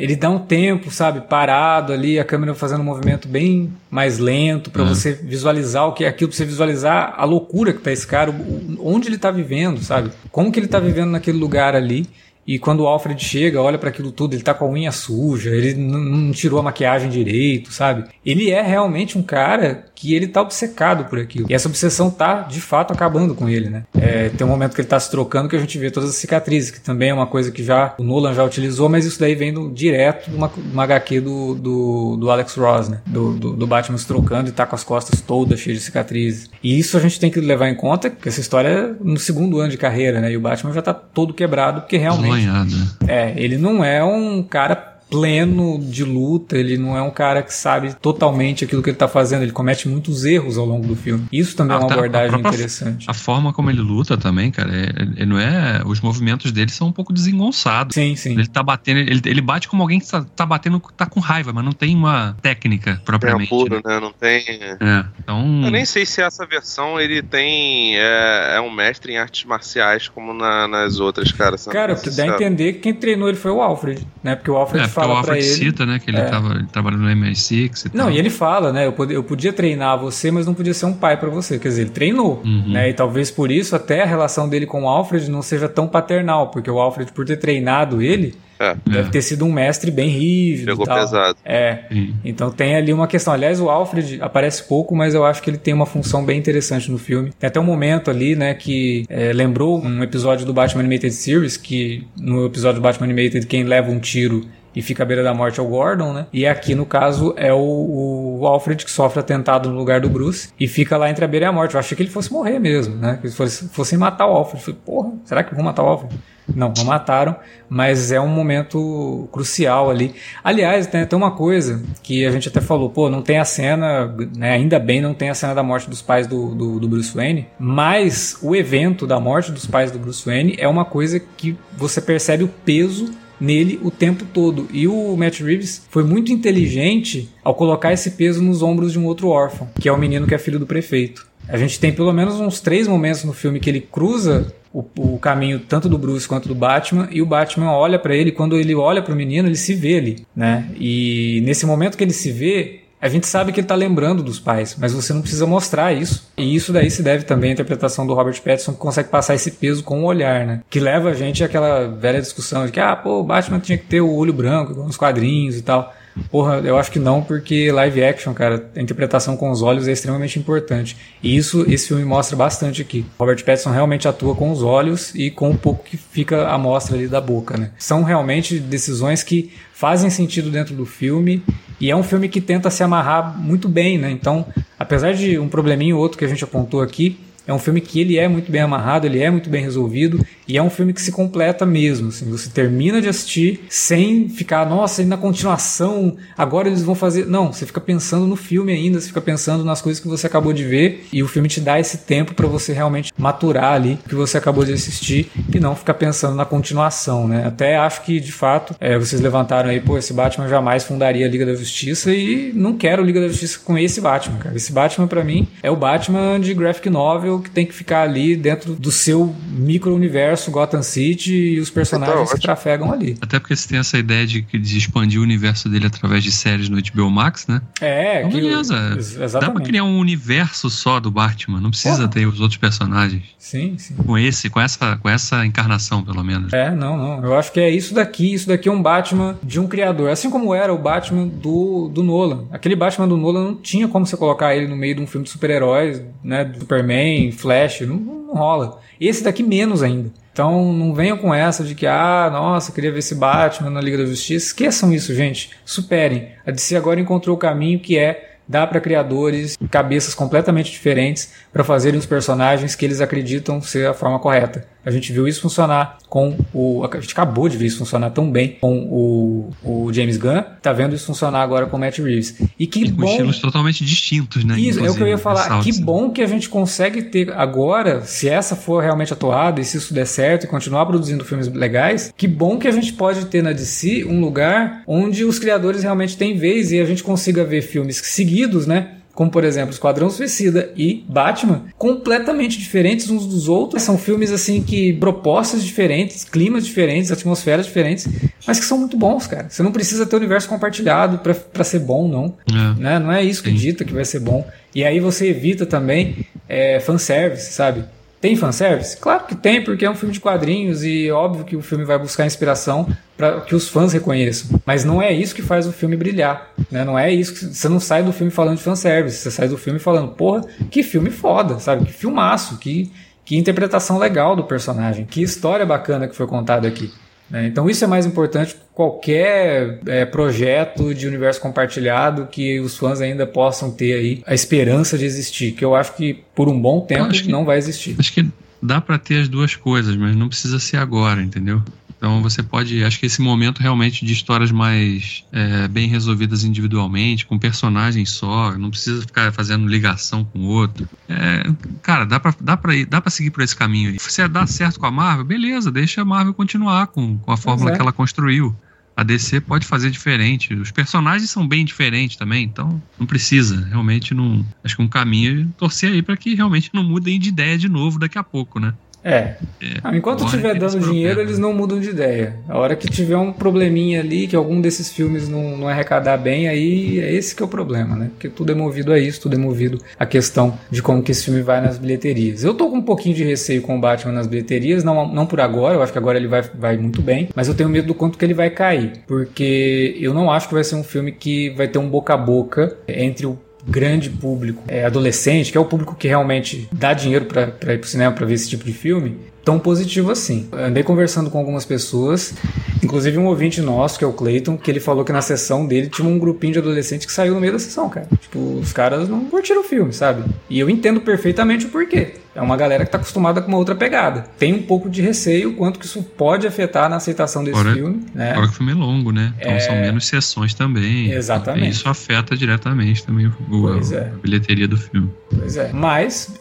ele dá um tempo, sabe, parado ali, a câmera fazendo um movimento bem mais lento pra É. você visualizar o que é aquilo, pra você visualizar a loucura que tá esse cara, onde ele tá vivendo, sabe? Como que ele tá vivendo naquele lugar ali. E quando o Alfred chega, olha pra aquilo tudo, ele tá com a unha suja, ele não tirou a maquiagem direito, sabe? Ele é realmente um cara que ele tá obcecado por aquilo. E essa obsessão tá, de fato, acabando com ele, né? É, tem um momento que ele tá se trocando que a gente vê todas as cicatrizes, que também é uma coisa que já o Nolan já utilizou, mas isso daí vem do, direto de uma, uma HQ do, do, do Alex Ross, né? Do, do, do Batman se trocando e tá com as costas todas cheias de cicatrizes. E isso a gente tem que levar em conta, que essa história é no segundo ano de carreira, né? E o Batman já tá todo quebrado, porque realmente Né? é, ele não é um cara pleno de luta, ele não é um cara que sabe totalmente aquilo que ele tá fazendo, ele comete muitos erros ao longo do filme. Isso também é uma abordagem própria- interessante. A forma como ele luta também, cara, é, é- não é. Os movimentos dele são um pouco desengonçados. Sim, sim. Ele tá batendo, ele, ele bate como alguém que tá, tá batendo, tá com raiva, mas não tem uma técnica É propriamente. puro, né? né? Não tem. É, então. Eu nem sei se essa versão ele tem. É, é um mestre em artes marciais como na- nas outras, cara. Cara, que dá a entender que quem treinou ele foi o Alfred, né? Porque o Alfred É, porque fala o Alfred ele. cita, né, que ele, É. tava, ele trabalhando no MI6 e Não, tal. e ele fala, né? Eu, pod- eu podia treinar você, mas não podia ser um pai pra você. Quer dizer, ele treinou, Uhum. né? E talvez por isso até a relação dele com o Alfred não seja tão paternal, porque o Alfred, por ter treinado ele, É, deve ter sido um mestre bem rígido. pegou e tal. pesado. É. Sim. Então tem ali uma questão. Aliás, o Alfred aparece pouco, mas eu acho que ele tem uma função bem interessante no filme. Tem até um momento ali, né, que é, lembrou um episódio do Batman Animated Series, que no episódio do Batman Animated quem leva um tiro e fica à beira da morte é o Gordon, né? E aqui, no caso, é o, o Alfred que sofre atentado no lugar do Bruce e fica lá entre a beira e a morte. Eu achei que ele fosse morrer mesmo, né? Que eles fossem, fossem matar o Alfred. Eu falei, porra, será que vão matar o Alfred? Não, não mataram, mas é um momento crucial ali. Aliás, tem até uma coisa que a gente até falou, pô, não tem a cena, né, ainda bem não tem a cena da morte dos pais do, do, do Bruce Wayne, mas o evento da morte dos pais do Bruce Wayne é uma coisa que você percebe o peso nele o tempo todo. E o Matt Reeves foi muito inteligente ao colocar esse peso nos ombros de um outro órfão, que é o menino que é filho do prefeito. A gente tem pelo menos uns três momentos no filme que ele cruza o, o caminho tanto do Bruce quanto do Batman e o Batman olha para ele. Quando ele olha para o menino, ele se vê ali, né? E nesse momento que ele se vê, a gente sabe que ele está lembrando dos pais, mas você não precisa mostrar isso. E isso daí se deve também à interpretação do Robert Pattinson, que consegue passar esse peso com o olhar, né? Que leva a gente àquela velha discussão de que, ah, pô, o Batman tinha que ter o olho branco, com os quadrinhos e tal. Porra, eu acho que não, porque live action, cara, a interpretação com os olhos é extremamente importante. E isso esse filme mostra bastante aqui. Robert Pattinson realmente atua com os olhos e com o pouco que fica a mostra ali da boca, né? São realmente decisões que fazem sentido dentro do filme e é um filme que tenta se amarrar muito bem, né? Então, apesar de um probleminho ou outro que a gente apontou aqui, é um filme que ele é muito bem amarrado, ele é muito bem resolvido e é um filme que se completa mesmo. Assim, você termina de assistir sem ficar, nossa, e na continuação, agora eles vão fazer. Não, você fica pensando no filme ainda, você fica pensando nas coisas que você acabou de ver e o filme te dá esse tempo para você realmente maturar ali o que você acabou de assistir e não ficar pensando na continuação, né? Até acho que de fato é, vocês levantaram aí, pô, esse Batman jamais fundaria a Liga da Justiça e não quero Liga da Justiça com esse Batman, cara. Esse Batman para mim é o Batman de graphic novel que tem que ficar ali dentro do seu micro-universo universo Gotham City e os personagens então, que trafegam ali. Até porque você tem essa ideia de, de expandir o universo dele através de séries no HBO Max, né? É, então, beleza. Exatamente. Dá pra criar um universo só do Batman, não precisa Porra. ter os outros personagens. Sim, sim. Com esse, com essa, com essa encarnação, pelo menos. É, não, não. Eu acho que é isso daqui. Isso daqui é um Batman de um criador. Assim como era o Batman do, do Nolan. Aquele Batman do Nolan não tinha como você colocar ele no meio de um filme de super-heróis, né? Superman, Flash. Não, não rola. Esse daqui menos ainda. Então não venham com essa de que, ah, nossa, queria ver esse Batman na Liga da Justiça. Esqueçam isso, gente. Superem. A DC agora encontrou o caminho que é dar para criadores cabeças completamente diferentes para fazerem os personagens que eles acreditam ser a forma correta. A gente viu isso funcionar com o. A gente acabou de ver isso funcionar tão bem com o, o James Gunn, tá vendo isso funcionar agora com o Matt Reeves. E que e bom. estilos totalmente distintos, né? Isso, é o que eu ia falar. Que bom que a gente consegue ter agora, se essa for realmente atuada e se isso der certo e continuar produzindo filmes legais, que bom que a gente pode ter na DC um lugar onde os criadores realmente têm vez e a gente consiga ver filmes seguidos, né? Como por exemplo Esquadrão Suicida e Batman, completamente diferentes uns dos outros. São filmes assim que propostas diferentes, climas diferentes, atmosferas diferentes, mas que são muito bons, cara. Você não precisa ter o universo compartilhado para ser bom, não. É. Né? Não é isso que dita que vai ser bom. E aí você evita também é, fanservice, sabe? Tem fanservice? Claro que tem, porque é um filme de quadrinhos e óbvio que o filme vai buscar inspiração para que os fãs reconheçam. Mas não é isso que faz o filme brilhar. Né? Não é isso que. Você não sai do filme falando de fanservice, você sai do filme falando, porra, que filme foda, sabe? Que filmaço, que, que interpretação legal do personagem, que história bacana que foi contada aqui. Né? Então isso é mais importante que qualquer é, projeto de universo compartilhado que os fãs ainda possam ter aí a esperança de existir, que eu acho que por um bom tempo não vai existir. Acho que dá para ter as duas coisas, mas não precisa ser agora, entendeu? Então você pode. Acho que esse momento realmente de histórias mais é, bem resolvidas individualmente, com personagens só, não precisa ficar fazendo ligação com o outro. É, cara, dá pra, dá, pra ir, dá pra seguir por esse caminho aí. Se dá certo com a Marvel, beleza, deixa a Marvel continuar com, com a fórmula é. que ela construiu. A DC pode fazer diferente. Os personagens são bem diferentes também, então não precisa. Realmente não. Acho que um caminho é torcer aí para que realmente não mudem de ideia de novo daqui a pouco, né? É. é. Ah, enquanto estiver dando dinheiro, eles não mudam de ideia. A hora que tiver um probleminha ali, que algum desses filmes não, não arrecadar bem, aí é esse que é o problema, né? Porque tudo é movido a isso, tudo é movido a questão de como que esse filme vai nas bilheterias. Eu tô com um pouquinho de receio com o Batman nas bilheterias, não, não por agora, eu acho que agora ele vai, vai muito bem, mas eu tenho medo do quanto que ele vai cair. Porque eu não acho que vai ser um filme que vai ter um boca a boca entre o grande público é, adolescente, que é o público que realmente dá dinheiro para ir pro cinema para ver esse tipo de filme, tão positivo assim. Eu andei conversando com algumas pessoas, inclusive um ouvinte nosso, que é o Clayton, que ele falou que na sessão dele tinha um grupinho de adolescentes que saiu no meio da sessão, cara. Tipo, os caras não curtiram o filme, sabe? E eu entendo perfeitamente o porquê. É uma galera que tá acostumada com uma outra pegada. Tem um pouco de receio quanto que isso pode afetar na aceitação desse fora, filme. Né? Fora que o filme é longo, né? Então é... são menos sessões também. Exatamente. Isso afeta diretamente também o, a, é. a bilheteria do filme. Pois é. Mas,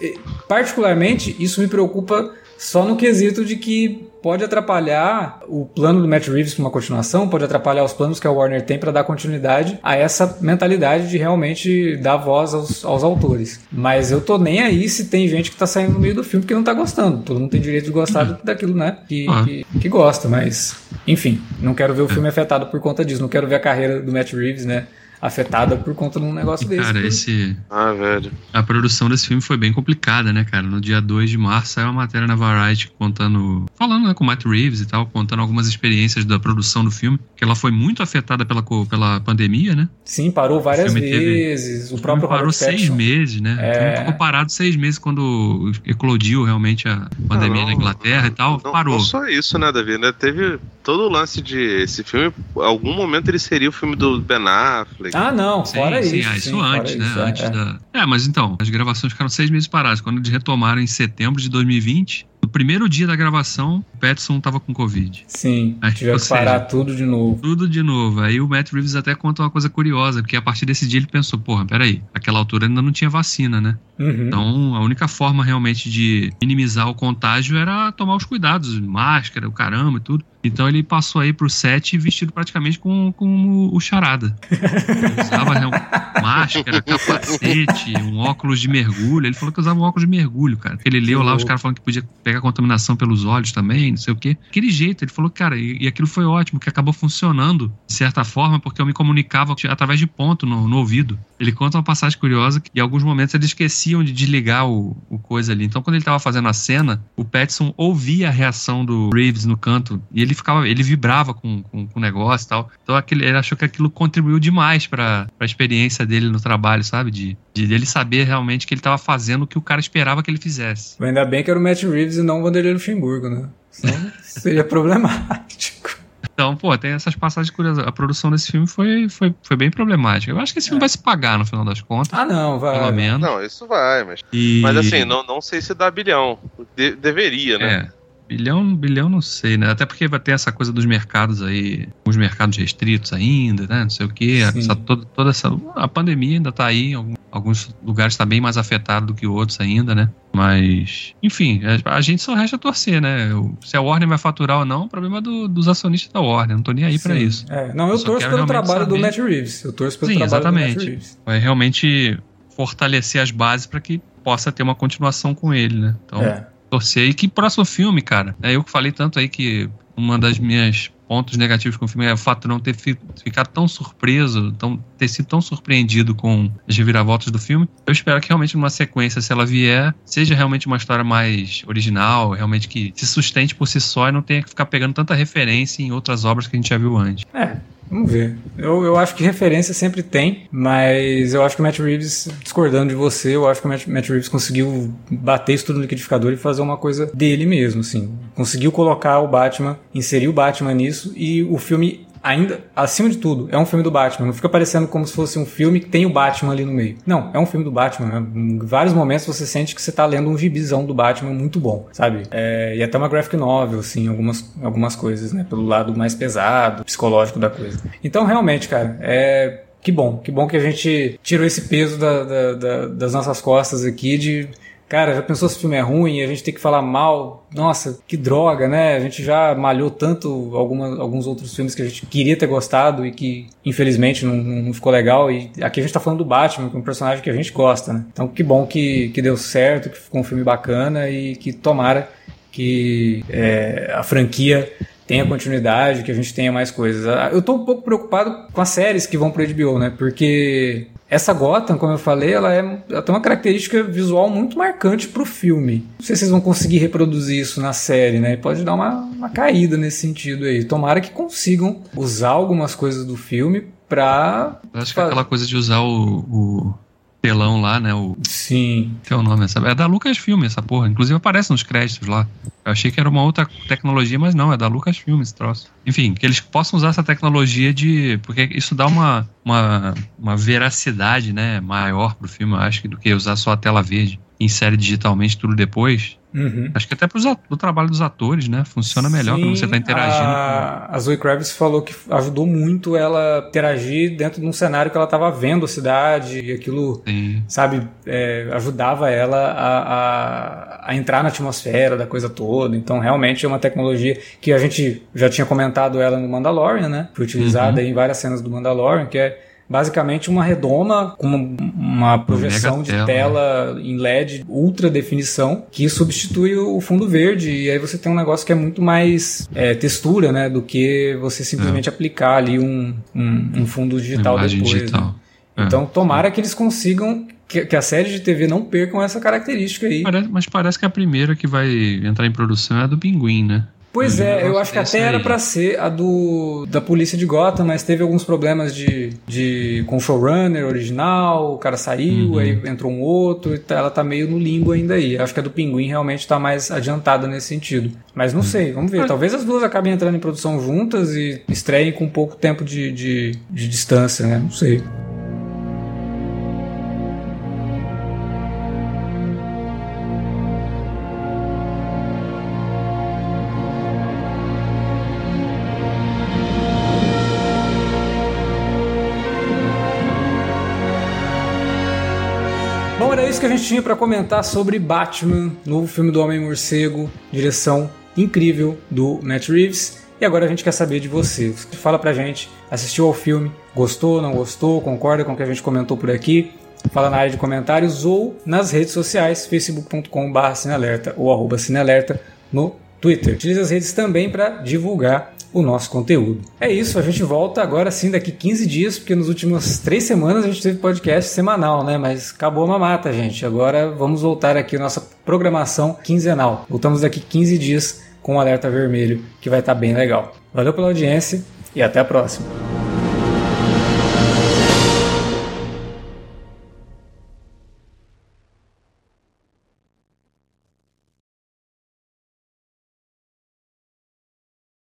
particularmente, isso me preocupa só no quesito de que pode atrapalhar o plano do Matt Reeves para uma continuação, pode atrapalhar os planos que a Warner tem para dar continuidade a essa mentalidade de realmente dar voz aos, aos autores. Mas eu tô nem aí se tem gente que tá saindo no meio do filme que não tá gostando. Todo mundo tem direito de gostar Uhum. daquilo, né? Que, Ah. que, que gosta, mas. Enfim, não quero ver o filme afetado por conta disso. Não quero ver a carreira do Matt Reeves, né? Afetada por conta de um negócio desse. Cara, por- esse, Ah, velho. a produção desse filme foi bem complicada, né, cara? No dia 2 de março saiu uma matéria na Variety contando. Falando né, com o Matt Reeves e tal, contando algumas experiências da produção do filme. Que ela foi muito afetada pela, pela pandemia, né? Sim, parou várias O filme teve- vezes. O O próprio filme parou Robert seis meses, né? É. O filme ficou parado seis meses quando eclodiu realmente a pandemia Não, na Inglaterra e tal. Não, parou. não só isso, né, Davi? Né? Teve todo o lance de. Esse filme, em algum momento ele seria o filme do Ben Affleck. Ah, não, Sim, fora sim, isso. ah, isso sim, antes, né? isso, é, antes é. da. É, mas então, as gravações ficaram seis meses paradas. Quando eles retomaram em setembro de 2020, no primeiro dia da gravação, o Petson tava com Covid. Sim, Aí, tiveram ou que parar seja, tudo de novo. Tudo de novo. Aí o Matt Reeves até conta uma coisa curiosa, porque a partir desse dia ele pensou, porra, peraí, aquela altura ainda não tinha vacina, né? Uhum. Então, a única forma realmente de minimizar o contágio era tomar os cuidados, máscara, o caramba e tudo. Então ele passou aí pro set vestido praticamente com, com o charada. Ele [LAUGHS] usava real- máscara, capacete, um óculos de mergulho. Ele falou que usava um óculos de mergulho, cara. Ele leu lá os caras falando que podia pegar contaminação pelos olhos também, não sei o quê. Aquele jeito, ele falou, cara, e, e aquilo foi ótimo, que acabou funcionando de certa forma, porque eu me comunicava através de ponto no, no ouvido. Ele conta uma passagem curiosa que em alguns momentos eles esqueciam de desligar o, o coisa ali. Então, quando ele tava fazendo a cena, o Petson ouvia a reação do Reeves no canto e ele ficava, ele vibrava com, com, com o negócio e tal. Então, aquele, ele achou que aquilo contribuiu demais pra, pra experiência dele no trabalho, sabe? De, de ele saber realmente que ele tava fazendo o que o cara esperava que ele fizesse. Ainda bem que era o Matt Reeves e não o Vanderlei Luxemburgo, né? Senão seria [LAUGHS] problemático. Então, pô, tem essas passagens curiosas. A produção desse filme foi, foi, foi bem problemática. Eu acho que esse filme vai se pagar no final das contas, Ah, não, vai. pelo menos. Não, isso vai, mas. E- Mas assim, não, não sei se dá bilhão. De- deveria, né? É. Bilhão, bilhão não sei, né? Até porque vai ter essa coisa dos mercados aí, os mercados restritos ainda, né? Não sei o quê. Essa, toda, toda essa. A pandemia ainda tá aí, alguns lugares está bem mais afetado do que outros ainda, né? Mas, enfim, a, a gente só resta torcer, né? Se a Warner vai faturar ou não, o problema é do- dos acionistas da Warner. Não tô nem aí pra Sim. isso. É, não, eu, Eu torço pelo trabalho do saber. Matt Reeves. Eu torço pelo Sim, trabalho do Matt exatamente. Reeves. Vai realmente fortalecer as bases para que possa ter uma continuação com ele, né? Então, É. torcer. E que próximo filme, cara? É eu que falei tanto aí que uma das minhas pontos negativos com o filme é o fato de não ter fi- ficado tão surpreso, tão, ter sido tão surpreendido com as reviravoltas do filme. Eu espero que realmente numa sequência, se ela vier, seja realmente uma história mais original, realmente que se sustente por si só e não tenha que ficar pegando tanta referência em outras obras que a gente já viu antes. É, vamos ver. Eu, eu acho que referência sempre tem, mas eu acho que o Matt Reeves, discordando de você, eu acho que o Matt, Matt Reeves conseguiu bater isso tudo no liquidificador e fazer uma coisa dele mesmo, assim. Conseguiu colocar o Batman, inserir o Batman nisso e o filme ainda, acima de tudo, é um filme do Batman. Não fica parecendo como se fosse um filme que tem o Batman ali no meio. Não, é um filme do Batman. né? Em vários momentos você sente que você tá lendo um gibizão do Batman muito bom, sabe? É, e até uma graphic novel, assim, algumas, algumas coisas, né? Pelo lado mais pesado, psicológico da coisa. Então, realmente, cara, é... Que bom, que bom que a gente tirou esse peso da- da- da- das nossas costas aqui de Cara, já pensou se o filme é ruim a gente tem que falar mal? Nossa, que droga, né? A gente já malhou tanto alguma, alguns outros filmes que a gente queria ter gostado e que, infelizmente, não, não ficou legal. E aqui a gente tá falando do Batman, que é um personagem que a gente gosta, né? Então, que bom que, que deu certo, que ficou um filme bacana e que tomara que é, a franquia tenha continuidade, que a gente tenha mais coisas. Ah, Eu tô um pouco preocupado com as séries que vão pro HBO, né? Porque essa Gotham, como eu falei, ela, é, ela tem uma característica visual muito marcante pro filme. Não sei se vocês vão conseguir reproduzir isso na série, né? Pode dar uma, uma caída nesse sentido aí. Tomara que consigam usar algumas coisas do filme pra. Eu acho que é aquela coisa de usar o, o telão lá, né? O, Sim. que é o nome? Essa, é da Lucasfilm essa porra. Inclusive aparece nos créditos lá. Eu achei que era uma outra tecnologia, mas não, é da Lucasfilm esse troço. Enfim, que eles possam usar essa tecnologia de. Porque isso dá uma, uma, uma veracidade, né? Maior pro filme, eu acho, do que usar só a tela verde. Insere digitalmente tudo depois. Uhum. Acho que até pro, pro trabalho dos atores, né? Funciona melhor Sim, quando você tá interagindo. A, a Zoe Kravitz falou que ajudou muito ela interagir dentro de um cenário que ela estava vendo a cidade e aquilo, Sim. sabe, é, ajudava ela a, a, a entrar na atmosfera da coisa toda. Então, realmente é uma tecnologia que a gente já tinha comentado ela no Mandalorian, né? Foi utilizada Uhum. em várias cenas do Mandalorian, que é basicamente uma redoma com uma projeção de tela em LED ultra definição que substitui o fundo verde e aí você tem um negócio que é muito mais é, textura, né, do que você simplesmente aplicar ali um, um, um fundo digital depois. né? digital. É. Então tomara que eles consigam que, que a série de TV não percam essa característica aí. Parece- mas parece que a primeira que vai entrar em produção é a do Pinguim, né? Pois Um é, eu acho que desse até era pra ser a do da polícia de Gotham, mas teve alguns problemas de, de com o showrunner original, o cara saiu, Uhum. aí entrou um outro, e tá- ela tá meio no limbo ainda aí. Acho que a do Pinguim realmente tá mais adiantada nesse sentido. Mas não sei, vamos ver. Mas- Talvez as duas acabem entrando em produção juntas e estreiem com pouco tempo de, de, de distância, né? Não sei. Isso que a gente tinha pra comentar sobre Batman, novo filme do Homem-Morcego, direção incrível do Matt Reeves. E agora a gente quer saber de você. Fala pra gente, assistiu ao filme, gostou, não gostou, concorda com o que a gente comentou por aqui? Fala na área de comentários ou nas redes sociais, facebook.com.br cinealerta ou arroba cinealerta no Twitter. Utilize as redes também para divulgar o nosso conteúdo. É isso, a gente volta agora sim daqui 15 dias, porque nas últimas três semanas a gente teve podcast semanal, né? Mas acabou a mamata, gente. Agora vamos voltar aqui à nossa programação quinzenal. Voltamos daqui 15 dias com o Alerta Vermelho, que vai estar bem legal. Valeu pela audiência e até a próxima.